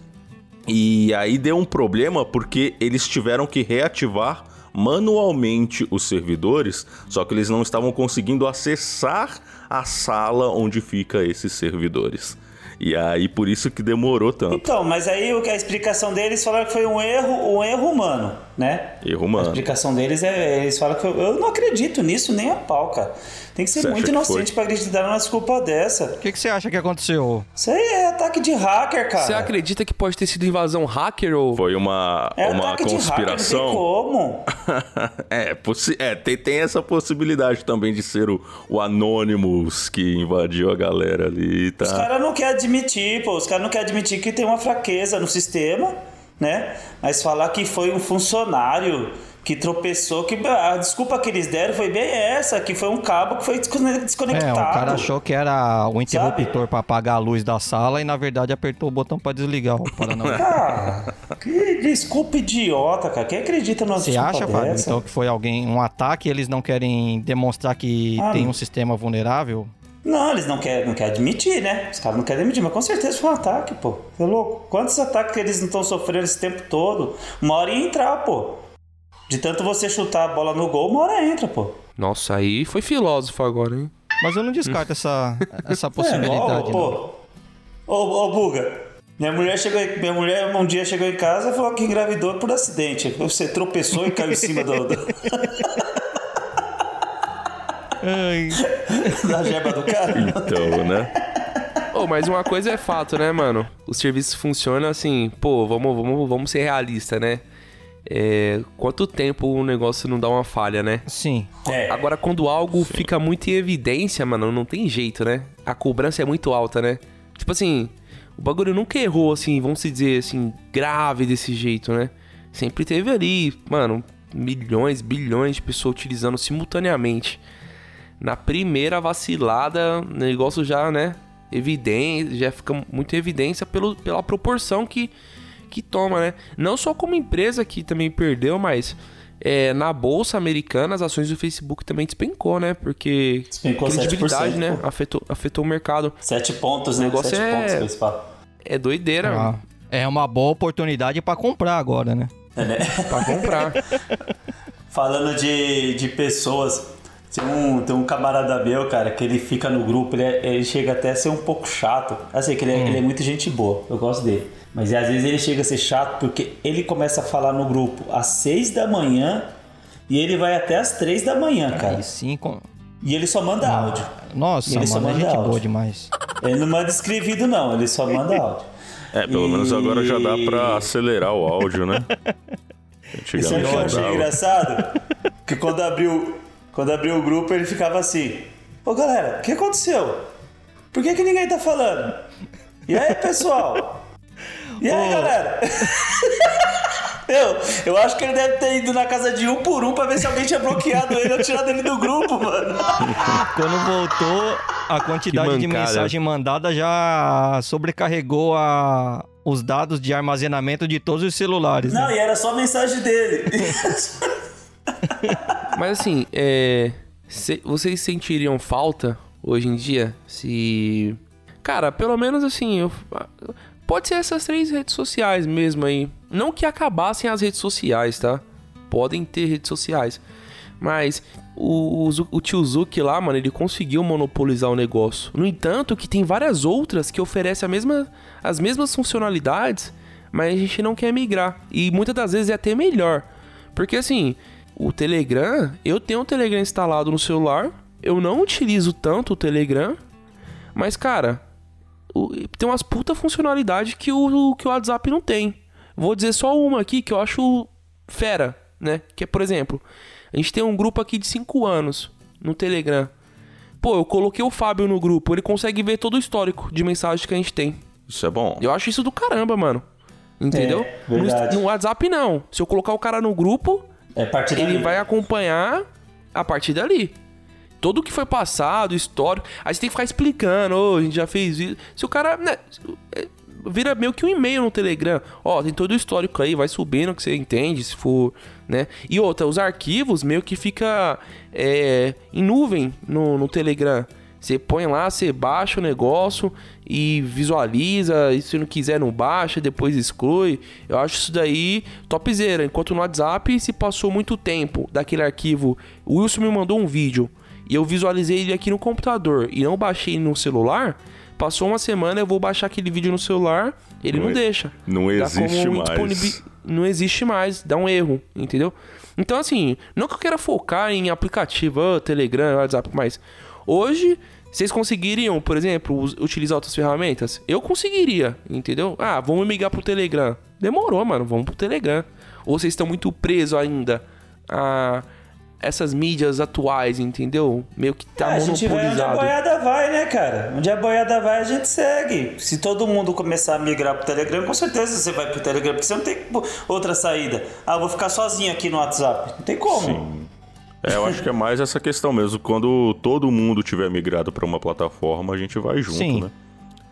S3: e aí deu um problema porque eles tiveram que reativar manualmente os servidores, só que eles não estavam conseguindo acessar a sala onde fica esses servidores. E aí por isso que demorou tanto.
S2: Então, mas aí a explicação deles falaram que foi um erro, um erro humano, né?
S3: Erro humano.
S2: A explicação deles é, eles falam que eu, eu não acredito nisso nem a pau, cara. Tem que ser você muito inocente para acreditar numa desculpa dessa.
S1: O que, que você acha que aconteceu?
S2: Isso aí é ataque de hacker, cara.
S4: Você acredita que pode ter sido invasão hacker ou.
S3: Foi uma,
S2: é
S3: uma conspiração?
S2: De hacker, não tem como. *laughs*
S3: é, é tem, tem essa possibilidade também de ser o, o Anonymous que invadiu a galera ali. Tá?
S2: Os caras não querem admitir, pô. Os caras não querem admitir que tem uma fraqueza no sistema, né? Mas falar que foi um funcionário que tropeçou, que a desculpa que eles deram foi bem essa, que foi um cabo que foi desconectado.
S1: É, o cara achou que era o interruptor para apagar a luz da sala e na verdade apertou o botão para desligar o Paranauê. *laughs*
S2: Cara, que desculpa idiota, cara. Quem acredita numa
S1: Você acha, Fábio, então que foi alguém, um ataque e eles não querem demonstrar que ah, tem um sistema vulnerável?
S2: Não, eles não querem, não querem admitir, né? Os caras não querem admitir, mas com certeza foi um ataque, pô. Você é louco? Quantos ataques que eles não estão sofrendo esse tempo todo? Uma hora ia entrar, pô. De tanto você chutar a bola no gol, uma hora entra, pô.
S4: Nossa, aí foi filósofo agora, hein?
S1: Mas eu não descarto essa, essa possibilidade. *laughs* É,
S2: ó, ô, ô, Buga, minha mulher, chegou, minha mulher um dia chegou em casa e falou que engravidou por acidente. Você tropeçou e caiu em cima do... do... Ai. *laughs* da jeba do cara.
S3: Então, né?
S4: Oh, mas uma coisa é fato, né, mano? O serviço funciona assim, pô, vamos, vamos, vamos ser realistas, né? É, quanto tempo o negócio não dá uma falha, né?
S1: Sim.
S4: É. Agora, quando algo Sim. fica muito em evidência, mano, não tem jeito, né? A cobrança é muito alta, né? Tipo assim, o bagulho nunca errou, assim, vamos dizer assim, grave desse jeito, né? Sempre teve ali, mano, milhões, bilhões de pessoas utilizando simultaneamente na primeira vacilada, o negócio já, né, evidente, já fica muito em evidência pelo, pela proporção que, que toma, né? Não só como empresa que também perdeu, mas é, na bolsa americana as ações do Facebook também despencou, né? Porque
S2: despencou credibilidade, né?
S4: Afetou, afetou o mercado.
S2: Sete pontos, né? O negócio Sete é, pontos
S4: é doideira. Ah,
S1: é uma boa oportunidade para comprar agora, né?
S2: É, né? *laughs*
S4: pra comprar.
S2: Falando de, de pessoas, tem um, tem um camarada meu, cara, que ele fica no grupo, ele, é, ele chega até a ser um pouco chato. Assim, que ele, é, hum. ele é muito gente boa, eu gosto dele. Mas às vezes ele chega a ser chato porque ele começa a falar no grupo às seis da manhã e ele vai até às três da manhã, cara.
S1: Aí sim, com...
S2: E ele só manda ah, áudio.
S1: Nossa, ele mano, só manda é gente áudio. boa demais.
S2: Ele não manda escrevido, não, ele só manda áudio.
S3: É, pelo e... menos agora já dá pra acelerar o áudio, né? *laughs*
S2: Isso é que eu achei engraçado? Que quando abriu quando abriu o grupo, ele ficava assim: Ô galera, o que aconteceu? Por que, que ninguém tá falando? E aí, pessoal? E aí, galera? *laughs* Eu, eu acho que ele deve ter ido na casa de um por um pra ver se alguém tinha bloqueado ele ou tirado ele do grupo, mano. *laughs*
S1: Quando voltou, a quantidade de mensagem mandada já sobrecarregou a, os dados de armazenamento de todos os celulares.
S2: Não,
S1: né?
S2: e era só mensagem dele. *laughs*
S4: Mas assim, é, se, vocês sentiriam falta hoje em dia se. Cara, pelo menos assim, eu, pode ser essas três redes sociais mesmo aí. Não que acabassem as redes sociais, tá? Podem ter redes sociais. Mas o, o, o lá, mano, ele conseguiu monopolizar o negócio. No entanto, que tem várias outras que oferecem a mesma, as mesmas funcionalidades, mas a gente não quer migrar. E muitas das vezes é até melhor. Porque assim, o Telegram, eu tenho o Telegram instalado no celular, eu não utilizo tanto o Telegram, mas cara, tem umas puta funcionalidades que o, que o WhatsApp não tem. Vou dizer só uma aqui que eu acho fera, né? Que é, por exemplo, a gente tem um grupo aqui de 5 anos no Telegram. Pô, eu coloquei o Fábio no grupo, ele consegue ver todo o histórico de mensagens que a gente tem.
S3: Isso é bom.
S4: Eu acho isso do caramba, mano. Entendeu? É, no, no, WhatsApp não. Se eu colocar o cara no grupo,
S2: é
S4: ele vai acompanhar a partir dali. Todo o que foi passado, histórico. Aí você tem que ficar explicando, oh, a gente já fez isso. Se o cara. Né, é, vira meio que um e-mail no Telegram. Ó, tem todo o histórico aí, vai subindo que você entende, se for, né? E outra, os arquivos meio que fica é, em nuvem no, no Telegram. Você põe lá, você baixa o negócio e visualiza, e se não quiser não baixa, depois exclui. Eu acho isso daí topzera. Enquanto no WhatsApp se passou muito tempo daquele arquivo, o Wilson me mandou um vídeo e eu visualizei ele aqui no computador e não baixei no celular, passou uma semana, eu vou baixar aquele vídeo no celular, ele não, não é, deixa.
S3: Não existe mais.
S4: Não existe mais, dá um erro, entendeu? Então assim, não que eu queira focar em aplicativo, oh, Telegram, WhatsApp, mas hoje vocês conseguiriam, por exemplo, utilizar outras ferramentas? Eu conseguiria, entendeu? Ah, vamos migrar pro Telegram. Demorou, mano, vamos pro Telegram. Ou vocês estão muito presos ainda a, essas mídias atuais, entendeu? Meio que tá
S2: é, a gente vai onde a
S4: monopolizado.
S2: boiada vai, né, cara? Onde a boiada vai, a gente segue. Se todo mundo começar a migrar pro Telegram, com certeza você vai pro Telegram, porque você não tem outra saída. Ah, eu vou ficar sozinho aqui no WhatsApp. Não tem como.
S3: Sim. É, eu acho que é mais essa questão mesmo. Quando todo mundo tiver migrado para uma plataforma, a gente vai junto,
S1: Sim.
S3: né?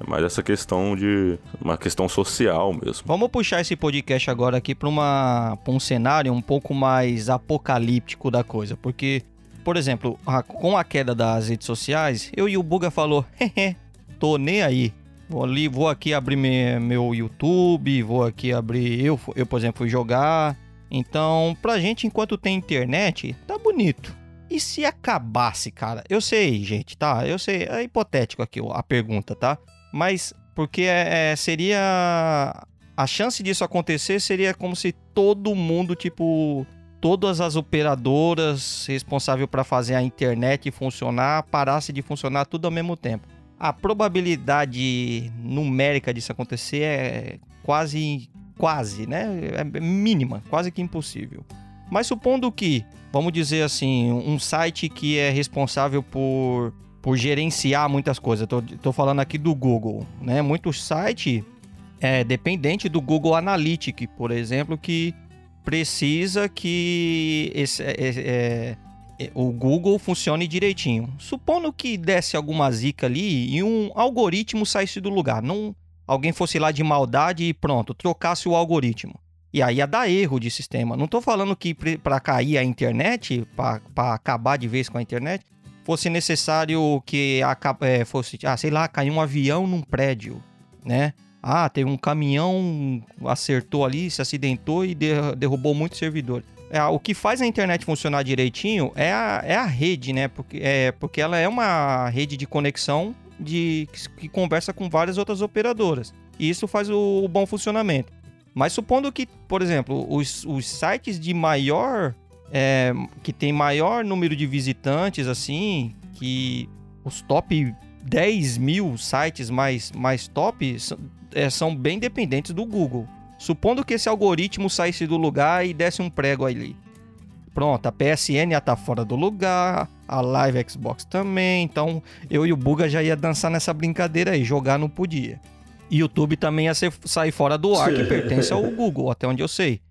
S3: É mais essa questão de. uma questão social mesmo.
S1: Vamos puxar esse podcast agora aqui para uma pra um cenário um pouco mais apocalíptico da coisa, porque, por exemplo, a- com a queda das redes sociais, eu e o Buga falou, hehe, tô nem aí. Vou ali, vou aqui abrir me- meu YouTube, vou aqui abrir eu, eu por exemplo fui jogar. Então, pra gente enquanto tem internet, tá bonito. E se acabasse, cara? Eu sei, gente, tá? Eu sei, é hipotético aqui a pergunta, tá? Mas porque é, é, seria. A chance disso acontecer seria como se todo mundo, tipo. Todas as operadoras responsáveis para fazer a internet funcionar parasse de funcionar tudo ao mesmo tempo. A probabilidade numérica disso acontecer é quase. Quase, né? É mínima, quase que impossível. Mas supondo que, vamos dizer assim, um site que é responsável por por gerenciar muitas coisas. Tô falando aqui do Google, né? Muitos sites é dependente do Google Analytics, por exemplo, que precisa que esse, é, é, é, o Google funcione direitinho. Supondo que desse alguma zica ali e um algoritmo saísse do lugar, não alguém fosse lá de maldade e pronto, trocasse o algoritmo. E aí ia dar erro de sistema. Não tô falando que para cair a internet, para acabar de vez com a internet, fosse necessário que é, fosse, ah, sei lá, caiu um avião num prédio, né? Ah, teve um caminhão, acertou ali, se acidentou e de- derrubou muitos servidores. É, o que faz a internet funcionar direitinho é a, é a rede, né? Porque, é, porque ela é uma rede de conexão de, que, que conversa com várias outras operadoras. E isso faz o, o bom funcionamento. Mas supondo que, por exemplo, os, os sites de maior é, que tem maior número de visitantes, assim, que os top 10 mil sites mais, mais top são, é, são bem dependentes do Google. Supondo que esse algoritmo saísse do lugar e desse um prego ali. Pronto, a PSN ia estar fora do lugar, a Live Xbox também, então eu e o Buga já ia dançar nessa brincadeira aí, jogar não podia. YouTube também ia ser, sair fora do ar, que pertence ao Google, até onde eu sei.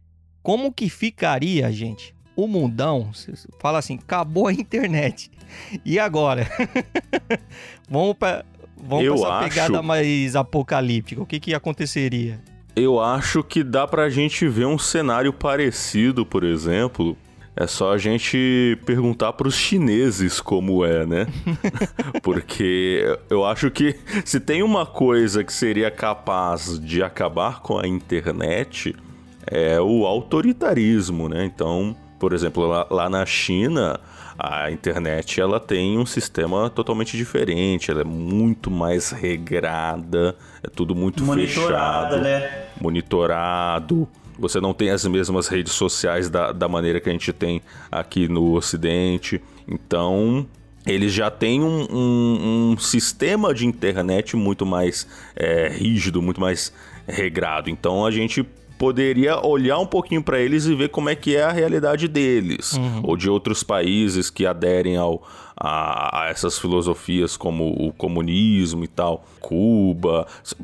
S1: Como que ficaria, gente, o mundão, fala assim, acabou a internet. E agora? *laughs* vamos pra, vamos
S3: Eu
S1: pra essa
S3: acho-
S1: pegada mais apocalíptica. O que que aconteceria?
S3: Eu acho que dá pra gente ver um cenário parecido, por exemplo. É só a gente perguntar pros chineses como é, né? *laughs* Porque eu acho que se tem uma coisa que seria capaz de acabar com a internet, é o autoritarismo, né? Então, por exemplo, lá, lá na China, a internet ela tem um sistema totalmente diferente, ela é muito mais regrada, é tudo muito
S2: Monitorada,
S3: fechado,
S2: né?
S3: monitorado. Você não tem as mesmas redes sociais da, da maneira que a gente tem aqui no Ocidente. Então, eles já têm um, um- um sistema de internet muito mais é, rígido, muito mais regrado. Então, a gente poderia olhar um pouquinho para eles e ver como é que é a realidade deles. Ou de outros países que aderem ao, a, essas filosofias como o comunismo e tal. Cuba. Se-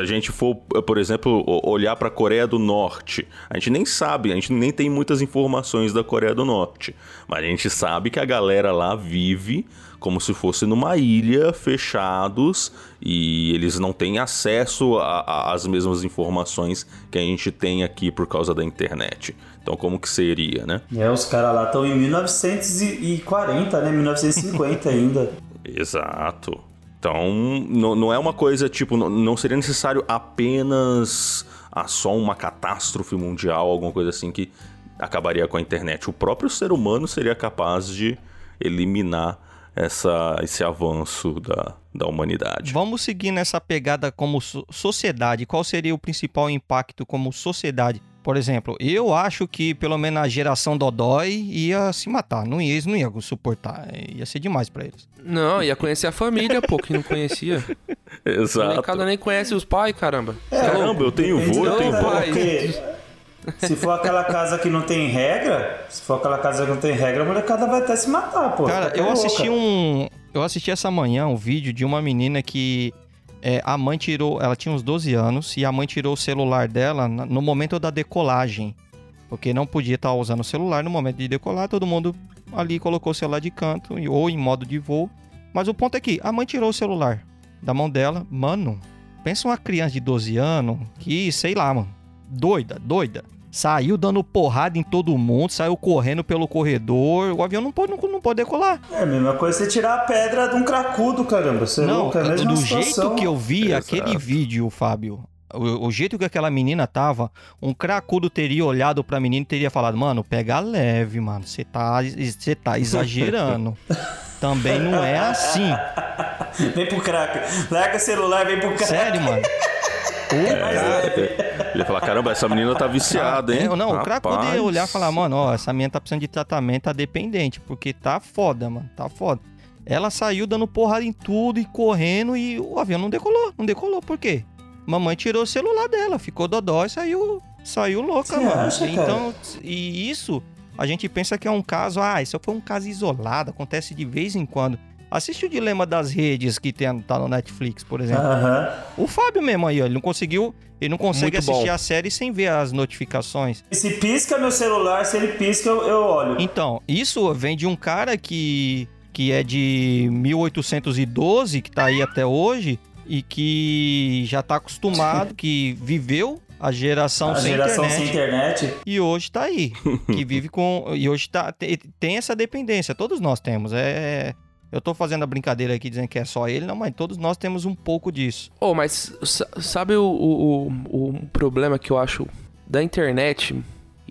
S3: a gente for, por exemplo, olhar para a Coreia do Norte, a gente nem sabe, a gente nem tem muitas informações da Coreia do Norte. Mas a gente sabe que a galera lá vive como se fosse numa ilha, fechados, e eles não têm acesso às mesmas informações que a gente tem aqui por causa da internet. Então, como que seria, né?
S2: É, os caras lá estão em 1940, né? 1950 *laughs* ainda.
S3: Exato. Então, não, não é uma coisa tipo, não, não seria necessário apenas ah, só uma catástrofe mundial, alguma coisa assim que acabaria com a internet. O próprio ser humano seria capaz de eliminar essa, esse avanço da, da humanidade.
S1: Vamos seguir nessa pegada como so- sociedade. Qual seria o principal impacto como sociedade? Por exemplo, eu acho que pelo menos a geração Dodói ia se matar. Não ia, eles não iam suportar. Ia ser demais pra eles.
S4: Não, ia conhecer a família, pô, que não conhecia. *laughs*
S3: Exato.
S4: molecada nem conhece os pais, caramba.
S3: Caramba, eu tenho vô, eu tenho vó.
S2: Se for aquela casa que não tem regra, se for aquela casa que não tem regra, a molecada vai até se matar, pô.
S1: Cara,
S2: Tá
S1: eu
S2: louca.
S1: assisti um. Eu assisti essa manhã um vídeo de uma menina que é, a mãe tirou. Ela tinha uns 12 anos e a mãe tirou o celular dela no momento da decolagem. Porque não podia estar usando o celular no momento de decolar, todo mundo ali colocou o celular de canto ou em modo de voo. Mas o ponto é que a mãe tirou o celular da mão dela. Mano, pensa uma criança de 12 anos que, sei lá, mano, doida, doida. Saiu dando porrada em todo mundo, saiu correndo pelo corredor. O avião não pode, não, não pode decolar.
S2: É a mesma coisa você tirar a pedra de um cracudo, caramba. Você é
S1: Não,
S2: é
S1: do
S2: situação.
S1: jeito que eu vi
S3: Exato.
S1: aquele vídeo, Fábio, o, o jeito que aquela menina tava, um cracudo teria olhado pra menina e teria falado, mano, pega leve, mano, você tá, você tá exagerando. *laughs* Também não é assim.
S2: Vem pro crack. Larga o celular, vem pro crack.
S1: Sério, mano. O cara-
S3: Ele ia falar, caramba, essa menina tá viciada, hein?
S1: É, não, o cracudo ia
S3: Rapaz.
S1: olhar e falar, mano, ó, essa menina tá precisando de tratamento, tá dependente, porque tá foda, mano, tá foda. Ela saiu dando porrada em tudo e correndo e o avião não decolou. Não decolou, por quê? Mamãe tirou o celular dela, ficou dodó e saiu, saiu louca,
S2: Você
S1: mano.
S2: acha, cara?
S1: então, e isso, a gente pensa que é um caso, ah, isso foi um caso isolado, acontece de vez em quando. Assiste o Dilema das Redes que tem, tá no Netflix, por exemplo.
S2: Aham.
S1: O Fábio mesmo aí, ó, ele não conseguiu, ele não consegue
S4: Muito
S1: assistir
S4: bom.
S1: a série sem ver as notificações.
S2: Se pisca meu celular, se ele pisca, eu, eu olho.
S1: Então, isso vem de um cara que, que é de 1812, que tá aí até hoje, e que já tá acostumado, *laughs* que viveu a geração
S2: A
S1: sem
S2: geração
S1: internet.
S2: sem internet.
S1: E hoje tá aí. *laughs* que vive com. E hoje tá, te- tem essa dependência. Todos nós temos. É. Eu tô fazendo a brincadeira aqui dizendo que é só ele, não, mas todos nós temos um pouco disso.
S4: Oh, mas sa- sabe o, o, o, o problema que eu acho da internet?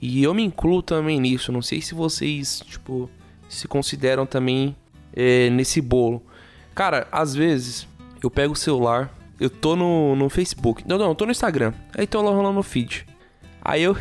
S4: E eu me incluo também nisso. Não sei se vocês, tipo, se consideram também é, nesse bolo. Cara, às vezes eu pego o celular, eu tô no, no Facebook. Não, não, eu tô no Instagram. Aí tô lá rolando no feed. Aí eu.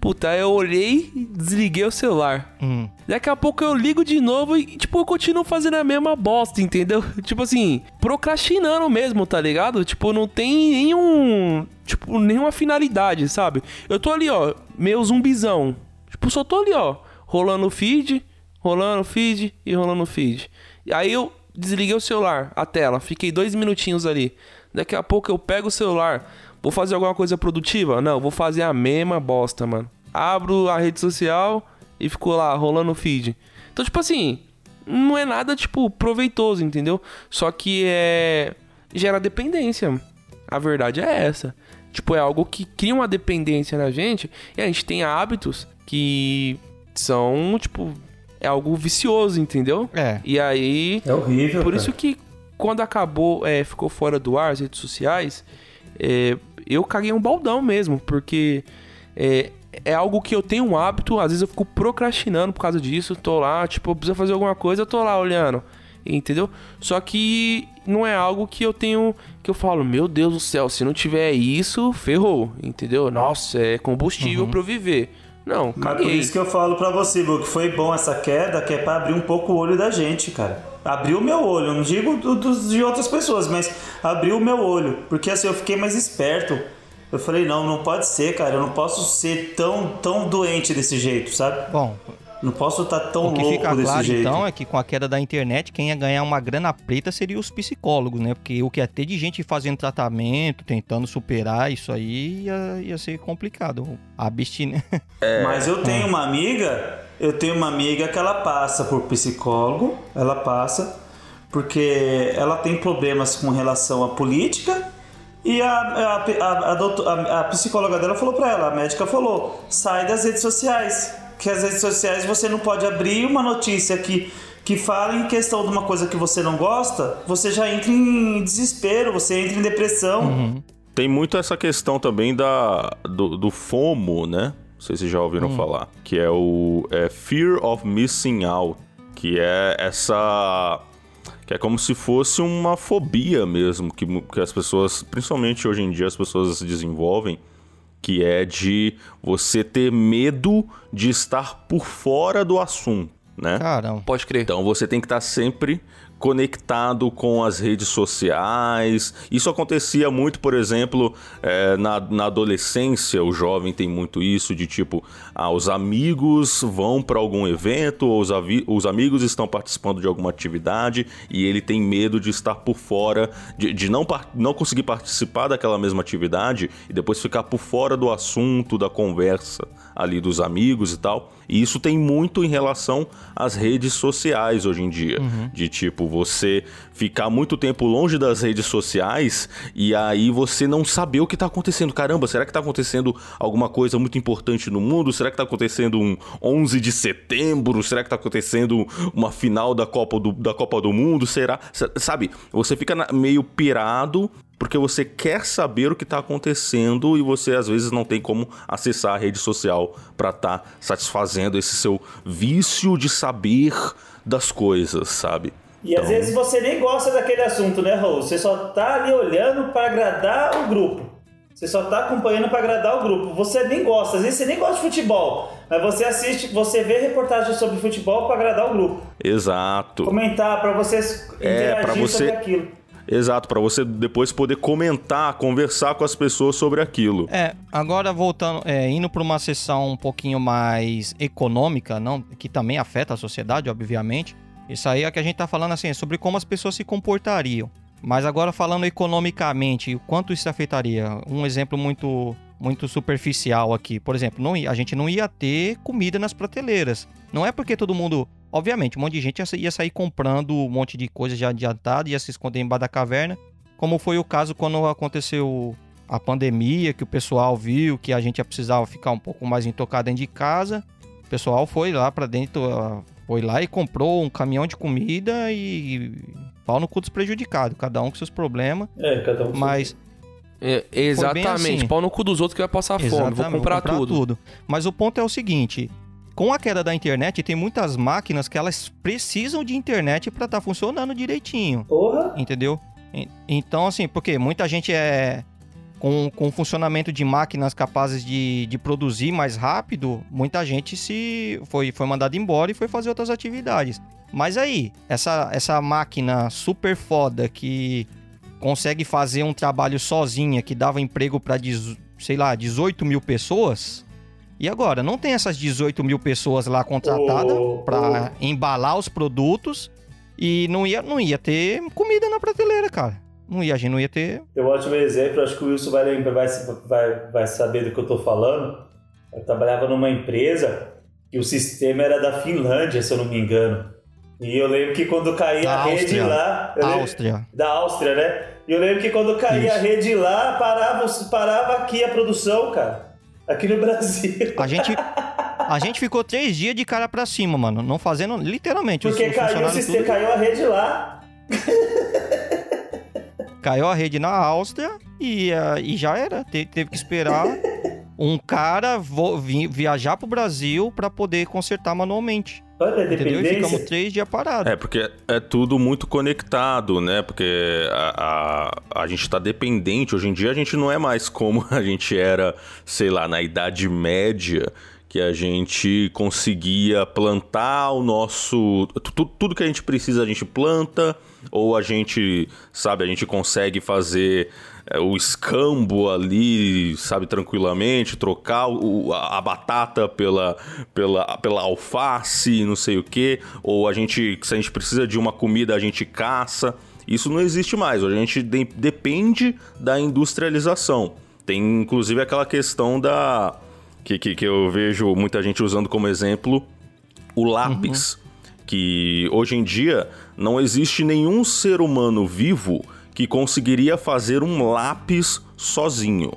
S4: Puta, eu olhei e desliguei o celular.
S1: Hum.
S4: Daqui a pouco eu ligo de novo e, tipo, eu continuo fazendo a mesma bosta, entendeu? *laughs* Tipo assim, procrastinando mesmo, tá ligado? Tipo, não tem nenhum. Tipo, nenhuma finalidade, sabe? Eu tô ali, ó, meio zumbizão. Tipo, só tô ali, ó, rolando o feed, rolando o feed e rolando o feed. E aí eu desliguei o celular, a tela, fiquei dois minutinhos ali. Daqui a pouco eu pego o celular, vou fazer alguma coisa produtiva? Não, vou fazer a mesma bosta, mano. Abro a rede social e fico lá rolando o feed. Então, tipo assim, não é nada, tipo, proveitoso, entendeu? Só que é. gera dependência. A verdade é essa. Tipo, é algo que cria uma dependência na gente e a gente tem hábitos que são, tipo, é algo vicioso, entendeu?
S1: É.
S4: E aí.
S2: É horrível.
S4: Por
S2: cara.
S4: isso que quando acabou, é, ficou fora do ar as redes sociais, é, eu caguei um baldão mesmo, porque é, é algo que eu tenho um hábito, às vezes eu fico procrastinando por causa disso, tô lá, tipo, eu preciso fazer alguma coisa, eu tô lá olhando, entendeu? Só que não é algo que eu tenho, que eu falo, meu Deus do céu, se não tiver isso, ferrou, entendeu? Nossa, é combustível pra eu viver. Não,
S2: Mas por
S4: caguei.
S2: isso que eu falo pra você, Lu, que foi bom essa queda, que é pra abrir um pouco o olho da gente, cara. Abriu meu olho, não digo do- dos de outras pessoas, mas abriu o meu olho. Porque assim, eu fiquei mais esperto. Eu falei, não, não pode ser, cara. Eu não posso ser tão, tão doente desse jeito, sabe?
S1: Bom,
S2: Não posso estar tão
S1: o que
S2: louco
S1: fica
S2: desse
S1: claro
S2: jeito.
S1: então é que com a queda da internet, quem ia ganhar uma grana preta seria os psicólogos, né? Porque o que ia ter de gente fazendo tratamento, tentando superar isso aí, ia, ia ser complicado. A abstinência. *laughs*
S2: Mas eu
S1: É.
S2: tenho uma amiga, eu tenho uma amiga que ela passa por psicólogo, ela passa porque ela tem problemas com relação à política e a, a, a, a, doutor- a- a psicóloga dela falou pra ela, a médica falou, sai das redes sociais, que as redes sociais você não pode abrir uma notícia que que fala em questão de uma coisa que você não gosta, você já entra em desespero, você entra em depressão.
S3: Tem muito essa questão também da, do, do FOMO, né? Não sei se vocês já ouviram falar. Que é o é Fear of Missing Out. Que é essa. Que é como se fosse uma fobia mesmo. Que, que as pessoas, principalmente hoje em dia, as pessoas desenvolvem. Que é de você ter medo de estar por fora do assunto, né?
S1: Caramba.
S4: Pode crer.
S3: Então você tem que estar sempre conectado com as redes sociais. Isso acontecia muito, por exemplo, é, na, na adolescência, o jovem tem muito isso, de tipo, ah, os amigos vão para algum evento, ou os, os amigos estão participando de alguma atividade e ele tem medo de estar por fora, de, de não, não conseguir participar daquela mesma atividade e depois ficar por fora do assunto, da conversa ali dos amigos e tal. E isso tem muito em relação às redes sociais hoje em dia. Uhum. De tipo, você ficar muito tempo longe das redes sociais e aí você não saber o que está acontecendo. Caramba, será que está acontecendo alguma coisa muito importante no mundo? Será que está acontecendo um 11 de setembro? Será que está acontecendo uma final da Copa do, da Copa do Mundo? Será? Sabe? Você fica meio pirado porque você quer saber o que está acontecendo e você às vezes não tem como acessar a rede social para estar tá satisfazendo esse seu vício de saber das coisas, sabe?
S2: E então... às vezes você nem gosta daquele assunto, né, Raul? Você só tá ali olhando para agradar o grupo. Você só tá acompanhando para agradar o grupo. Você nem gosta, às vezes você nem gosta de futebol, mas você assiste, você vê reportagens sobre futebol para agradar o grupo.
S3: Exato.
S2: Comentar para vocês
S3: é, interagir você... sobre aquilo. Exato, para você depois poder comentar, conversar com as pessoas sobre aquilo.
S1: É, agora voltando, é, indo para uma sessão um pouquinho mais econômica, não, que também afeta a sociedade, obviamente. Isso aí é que a gente tá falando assim, sobre como as pessoas se comportariam. Mas agora falando economicamente, o quanto isso afetaria? Um exemplo muito muito superficial aqui. Por exemplo, não a gente não ia ter comida nas prateleiras. Não é porque todo mundo Obviamente, um monte de gente ia sair comprando um monte de coisa já adiantada, ia se esconder embaixo da caverna, como foi o caso quando aconteceu a pandemia, que o pessoal viu que a gente ia precisar ficar um pouco mais intocado dentro de casa. O pessoal foi lá para dentro, ah, foi lá e comprou um caminhão de comida e pau no cu dos prejudicados, cada um com seus problemas.
S2: É, cada um.
S1: Mas
S4: é, exatamente, assim. pau no cu dos outros que vai passar fome, vou comprar, vou comprar tudo. tudo.
S1: Mas o ponto é o seguinte, com a queda da internet, tem muitas máquinas que elas precisam de internet para estar tá funcionando direitinho.
S2: Porra!
S1: Entendeu? Então, assim, porque muita gente é. Com, com funcionamento de máquinas capazes de, de produzir mais rápido, muita gente se foi, foi mandada embora e foi fazer outras atividades. Mas aí, essa, essa máquina super foda que consegue fazer um trabalho sozinha, que dava emprego para, sei lá, 18 mil pessoas, e agora, não tem essas 18 mil pessoas lá contratadas oh, para oh. embalar os produtos e não ia, não ia ter comida na prateleira, cara. Não ia, a gente não ia ter.
S2: Tem um ótimo exemplo, acho que o Wilson vai lembrar, vai, vai, vai saber do que eu tô falando. Eu trabalhava numa empresa e o sistema era da Finlândia, se eu não me engano. E eu lembro que quando caía da a Áustria. rede lá.
S1: Áustria.
S2: Da Áustria, né? E eu lembro que quando caía Isso. a rede lá, parava, parava aqui a produção, cara. Aqui no Brasil.
S1: A gente, a gente ficou três dias de cara pra cima, mano. Não fazendo, literalmente.
S2: Porque caiu, o sistema, caiu a rede lá.
S1: Caiu a rede na Áustria e, uh, e já era. Te, teve que esperar um cara vi, viajar pro Brasil para poder consertar manualmente.
S2: Olha,
S1: Entendeu? E ficamos três dias parados.
S3: É, porque é tudo muito conectado, né? Porque a, a, a gente tá dependente. Hoje em dia a gente não é mais como *laughs* a gente era, sei lá, na Idade Média, que a gente conseguia plantar o nosso. Tudo, tudo que a gente precisa a gente planta, ou a gente, sabe, a gente consegue fazer é, o escambo ali, sabe, tranquilamente, trocar o, a, a, batata pela, pela, pela alface, não sei o que, ou a gente, se a gente precisa de uma comida, a gente caça. Isso não existe mais, a gente de, depende da industrialização. Tem inclusive aquela questão da. Que, que, que eu vejo muita gente usando como exemplo o lápis. Uhum. Que hoje em dia não existe nenhum ser humano vivo que conseguiria fazer um lápis sozinho.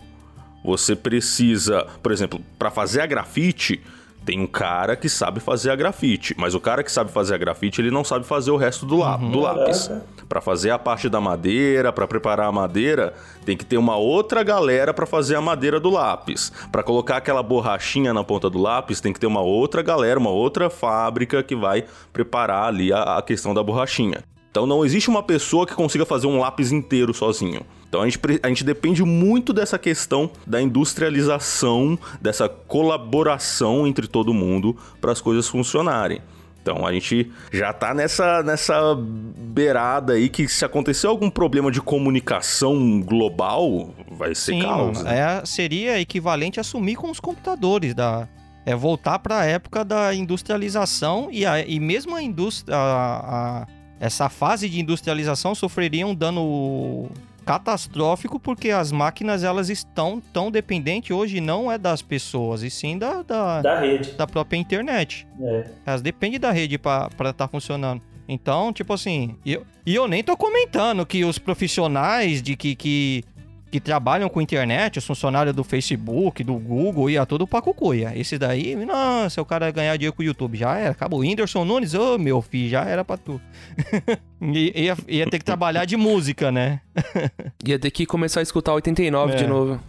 S3: Você precisa, por exemplo, para fazer a grafite, tem um cara que sabe fazer a grafite, mas o cara que sabe fazer a grafite, ele não sabe fazer o resto do, lá, uhum. do lápis. Para fazer a parte da madeira, para preparar a madeira, tem que ter uma outra galera para fazer a madeira do lápis. Para colocar aquela borrachinha na ponta do lápis, tem que ter uma outra galera, uma outra fábrica que vai preparar ali a, a questão da borrachinha. Então não existe uma pessoa que consiga fazer um lápis inteiro sozinho. Então a gente, a gente depende muito dessa questão da industrialização, dessa colaboração entre todo mundo para as coisas funcionarem. Então a gente já tá nessa, nessa beirada aí que se acontecer algum problema de comunicação global, vai ser
S1: Sim,
S3: caos. né?
S1: é, seria equivalente a sumir com os computadores da é voltar para a época da industrialização e, a, e mesmo a indústria a- a- essa fase de industrialização sofreria um dano catastrófico porque as máquinas elas estão tão dependentes hoje não é das pessoas e sim da, da,
S2: Da rede.
S1: da própria internet.
S2: É.
S1: Elas dependem da rede pra estar tá funcionando. Então, tipo assim, e eu, e eu nem tô comentando que os profissionais de que, que, que trabalham com internet, os funcionários do Facebook, do Google, ia tudo pra cucuia. Esse daí, nossa, o cara ganhar dinheiro com o YouTube, já era. Acabou. Whindersson Nunes, ô meu filho, já era pra tu. *laughs* E- ia, ia ter que trabalhar de música, né? *laughs*
S4: Ia ter que começar a escutar 89
S1: É.
S4: de novo.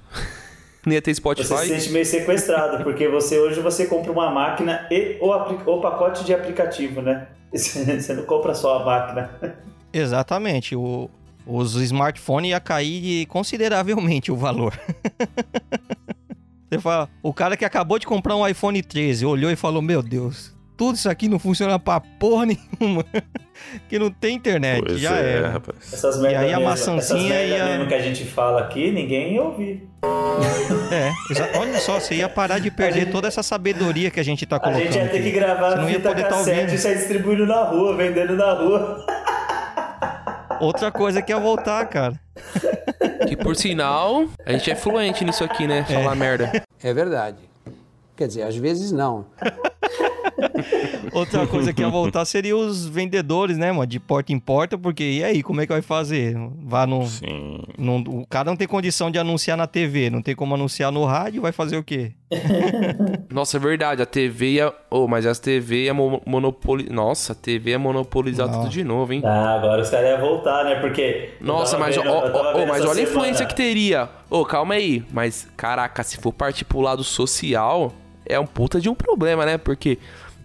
S4: Não ia ter
S2: Você se
S4: Spotify.
S2: sente meio sequestrado, porque você hoje você compra uma máquina e o, o pacote de aplicativo, né? *laughs* Você não compra só a máquina.
S1: Exatamente. O, os smartphones ia cair consideravelmente o valor. *laughs* Você fala, o cara que acabou de comprar um iPhone 13 olhou e falou: Meu Deus, tudo isso aqui não funciona pra porra nenhuma. *laughs* que não tem internet.
S3: Pois
S1: já
S3: é,
S1: era.
S3: rapaz.
S2: Essas merda
S1: aí a maçãzinha
S2: essas
S1: ia-
S2: mesmo que a gente fala aqui, ninguém ia ouvir. *laughs*
S1: É, olha só, você ia parar de perder
S2: gente-
S1: toda essa sabedoria que a gente tá
S2: A
S1: colocando.
S2: gente ia ter
S1: aqui.
S2: que gravar
S1: Você não ia
S2: fita
S1: poder tá
S2: cassete
S1: ouvindo.
S2: e sair distribuindo na rua, vendendo na rua.
S1: Outra coisa que ia voltar, cara.
S4: Que por sinal, a gente é fluente nisso aqui, né? Falar merda.
S5: É verdade. Quer dizer, às vezes não. *laughs*
S1: Outra coisa que ia voltar seria os vendedores, né, mano? De porta em porta, porque e aí, como é que vai fazer? Vá no.
S3: Sim.
S1: Não, o cara não tem condição de anunciar na TV, não tem como anunciar no rádio, vai fazer o quê? *laughs*
S4: Nossa, é verdade. A TV ia. Oh, mas as TV ia mo monopoli... Nossa, a TV ia monopolizar
S1: Não.
S4: tudo de novo, hein?
S2: Ah, agora os caras iam voltar, né? Porque.
S4: Nossa, mas,
S2: vendo-
S4: ó, ó, ó, mas olha a influência que teria. Ô, calma aí. Mas, caraca, se for partir pro lado social, é um puta de um problema, né? Porque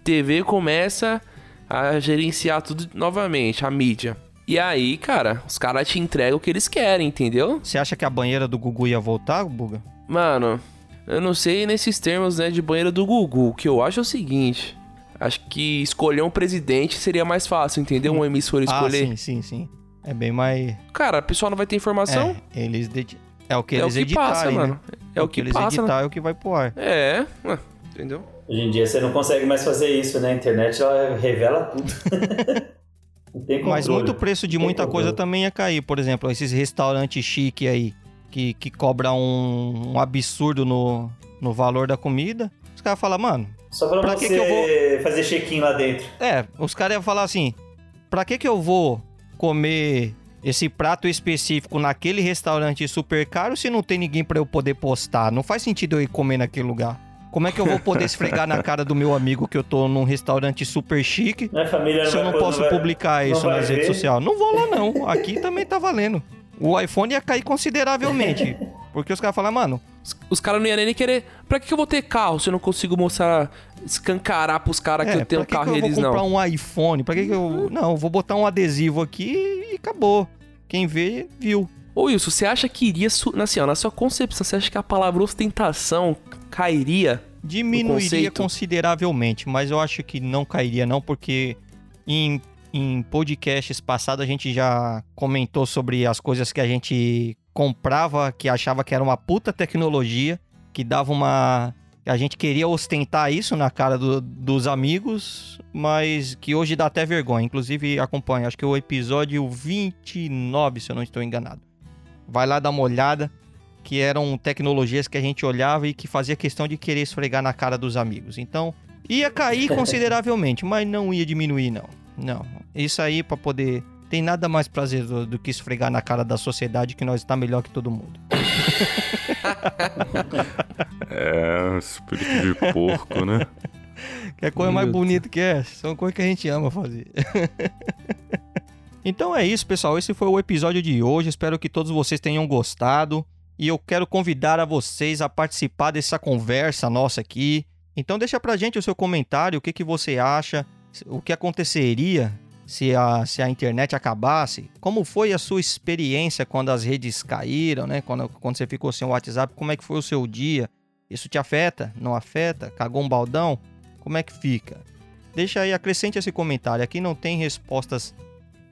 S4: TV começa a gerenciar tudo novamente, a mídia. E aí, cara, os caras te entregam o que eles querem, entendeu?
S1: Você acha que a banheira do Gugu ia voltar, Buga?
S4: Mano, eu não sei nesses termos, né, de banheira do Gugu. O que eu acho é o seguinte. Acho que escolher um presidente seria mais fácil, entendeu? Um emissor escolher.
S1: Ah, sim, sim, sim. É bem mais.
S4: Cara, a pessoa não vai ter informação.
S1: É, eles dedi- é o que
S4: É,
S1: eles
S4: o que
S1: editarem,
S4: passa,
S1: né?
S4: mano. É o que,
S1: eles
S4: passa, né?
S1: editar é o que vai pro ar.
S4: É, entendeu?
S2: Hoje em dia você não consegue mais fazer isso, né? A internet ela revela tudo. *laughs*
S1: Mas muito preço de muita coisa também ia cair. Por exemplo, esses restaurantes chique aí, que, que cobra um, um absurdo no, no valor da comida. Os caras falam, mano,
S2: Só pra,
S1: pra
S2: você
S1: que que eu
S2: fazer check-in lá dentro.
S1: É, os caras iam falar assim: pra que que eu vou comer esse prato específico naquele restaurante super caro se não tem ninguém pra eu poder postar? Não faz sentido eu ir comer naquele lugar. Como é que eu vou poder esfregar na cara do meu amigo que eu tô num restaurante super chique
S2: Minha família não
S1: se eu não posso
S2: vai-
S1: publicar
S2: não
S1: isso nas redes sociais? Não vou lá não. Aqui também tá valendo. O iPhone ia cair consideravelmente. Porque os caras falam, mano,
S4: Os, os caras não iam nem querer. Pra que, que eu vou ter carro se eu não consigo mostrar, escancarar pros caras que
S1: é,
S4: eu tenho
S1: pra que,
S4: carro
S1: que
S4: e
S1: eu vou
S4: eles
S1: comprar
S4: não?
S1: um iPhone? Pra que, que eu. Não, eu vou botar um adesivo aqui e acabou. Quem vê, viu.
S4: Ô Wilson, você acha que iria. Assim, ó, na sua concepção, você acha que a palavra ostentação cairia?
S1: Diminuiria consideravelmente, mas eu acho que não cairia, não, porque em, em podcasts passados a gente já comentou sobre as coisas que a gente comprava, que achava que era uma puta tecnologia, que dava uma. A gente queria ostentar isso na cara do- dos amigos, mas que hoje dá até vergonha. Inclusive, acompanha, acho que é o episódio 29, se eu não estou enganado. Vai lá dar uma olhada que eram tecnologias que a gente olhava e que fazia questão de querer esfregar na cara dos amigos. Então, ia cair *laughs* consideravelmente, mas não ia diminuir, não. Não. Isso aí, pra poder. Tem nada mais prazeroso do que esfregar na cara da sociedade que nós está melhor que todo mundo. *laughs*
S3: É, espírito de porco, né? *laughs*
S1: Que é coisa mais bonita que é. São coisas que a gente ama fazer. Então é isso, pessoal. Esse foi o episódio de hoje. Espero que todos vocês tenham gostado. E eu quero convidar a vocês a participar dessa conversa nossa aqui. Então deixa pra gente o seu comentário, o que, que você acha, o que aconteceria se a, se a internet acabasse. Como foi a sua experiência quando as redes caíram, né? Quando, quando você ficou sem o WhatsApp, como é que foi o seu dia? Isso te afeta? Não afeta? Cagou um baldão? Como é que fica? deixa aí, acrescente esse comentário. Aqui não tem respostas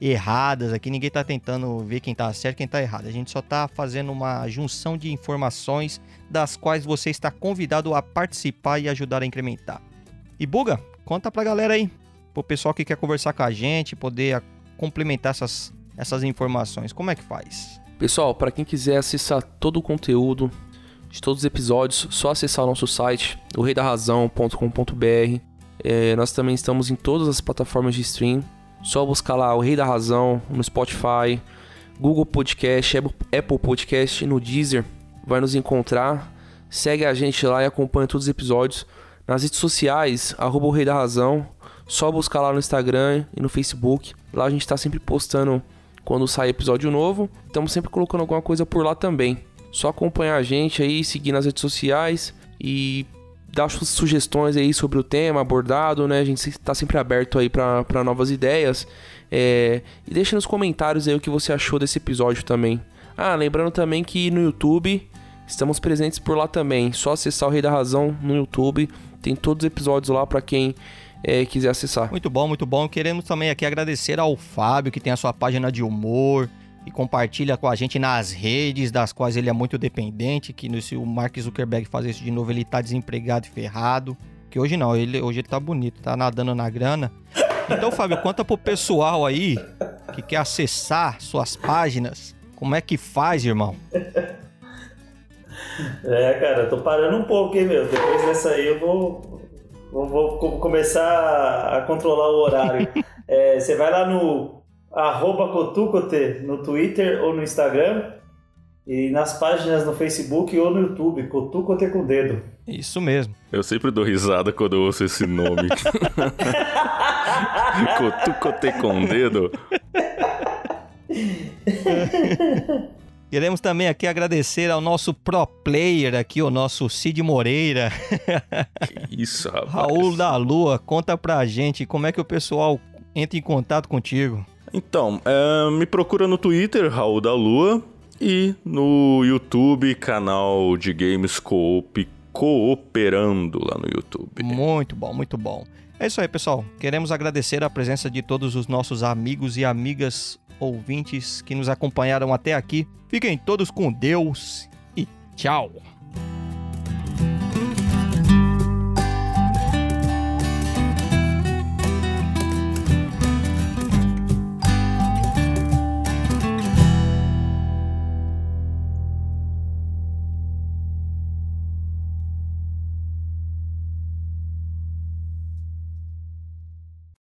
S1: erradas, aqui ninguém tá tentando ver quem tá certo quem tá errado. A gente só tá fazendo uma junção de informações das quais você está convidado a participar e ajudar a incrementar. E Buga, conta pra galera aí, pro pessoal que quer conversar com a gente, poder complementar essas, essas informações. Como é que faz?
S4: Pessoal, para quem quiser acessar todo o conteúdo de todos os episódios, só acessar o nosso site, oreidarrazão.com.br. É, nós também estamos em todas as plataformas de stream. Só buscar lá o Rei da Razão no Spotify, Google Podcast, Apple Podcast, no Deezer. Vai nos encontrar. Segue a gente lá e acompanha todos os episódios. Nas redes sociais, arroba o Rei da Razão. Só buscar lá no Instagram e no Facebook. Lá a gente está sempre postando quando sai episódio novo. Estamos sempre colocando alguma coisa por lá também. Só acompanhar a gente aí, seguir nas redes sociais e dar suas sugestões aí sobre o tema abordado, né? A gente está sempre aberto aí para novas ideias. É... E deixa nos comentários aí o que você achou desse episódio também. Ah, lembrando também que no YouTube estamos presentes por lá também. Só acessar o Rei da Razão no YouTube. Tem todos os episódios lá para quem é, quiser acessar.
S1: Muito bom, muito bom. Queremos também aqui agradecer ao Fábio, que tem a sua página de humor e compartilha com a gente nas redes, das quais ele é muito dependente, que se o Mark Zuckerberg fazer isso de novo, ele tá desempregado e ferrado. Que hoje não, ele, hoje ele tá bonito, tá nadando na grana. Então, Fábio, conta pro pessoal aí que quer acessar suas páginas, como é que faz, irmão?
S2: É, cara, tô parando um pouco, hein, meu. Depois dessa aí eu vou, vou, vou começar a controlar o horário. *laughs* é, você vai lá no arroba Cotucote no Twitter ou no Instagram e nas páginas no Facebook ou no YouTube, Cotucote com dedo.
S1: Isso mesmo.
S3: Eu sempre dou risada quando eu ouço esse nome. *laughs* Cotucote com dedo.
S1: Queremos também aqui agradecer ao nosso pro player aqui, o nosso Cid Moreira.
S3: Que isso, rapaz.
S1: Raul da Lua, conta pra gente como é que o pessoal entra em contato contigo.
S3: Então, é, me procura no Twitter, Raul da Lua, e no YouTube, canal de Games Coop Cooperando lá no YouTube.
S1: Muito bom, muito bom. É isso aí, pessoal. Queremos agradecer a presença de todos os nossos amigos e amigas ouvintes que nos acompanharam até aqui. Fiquem todos com Deus e tchau!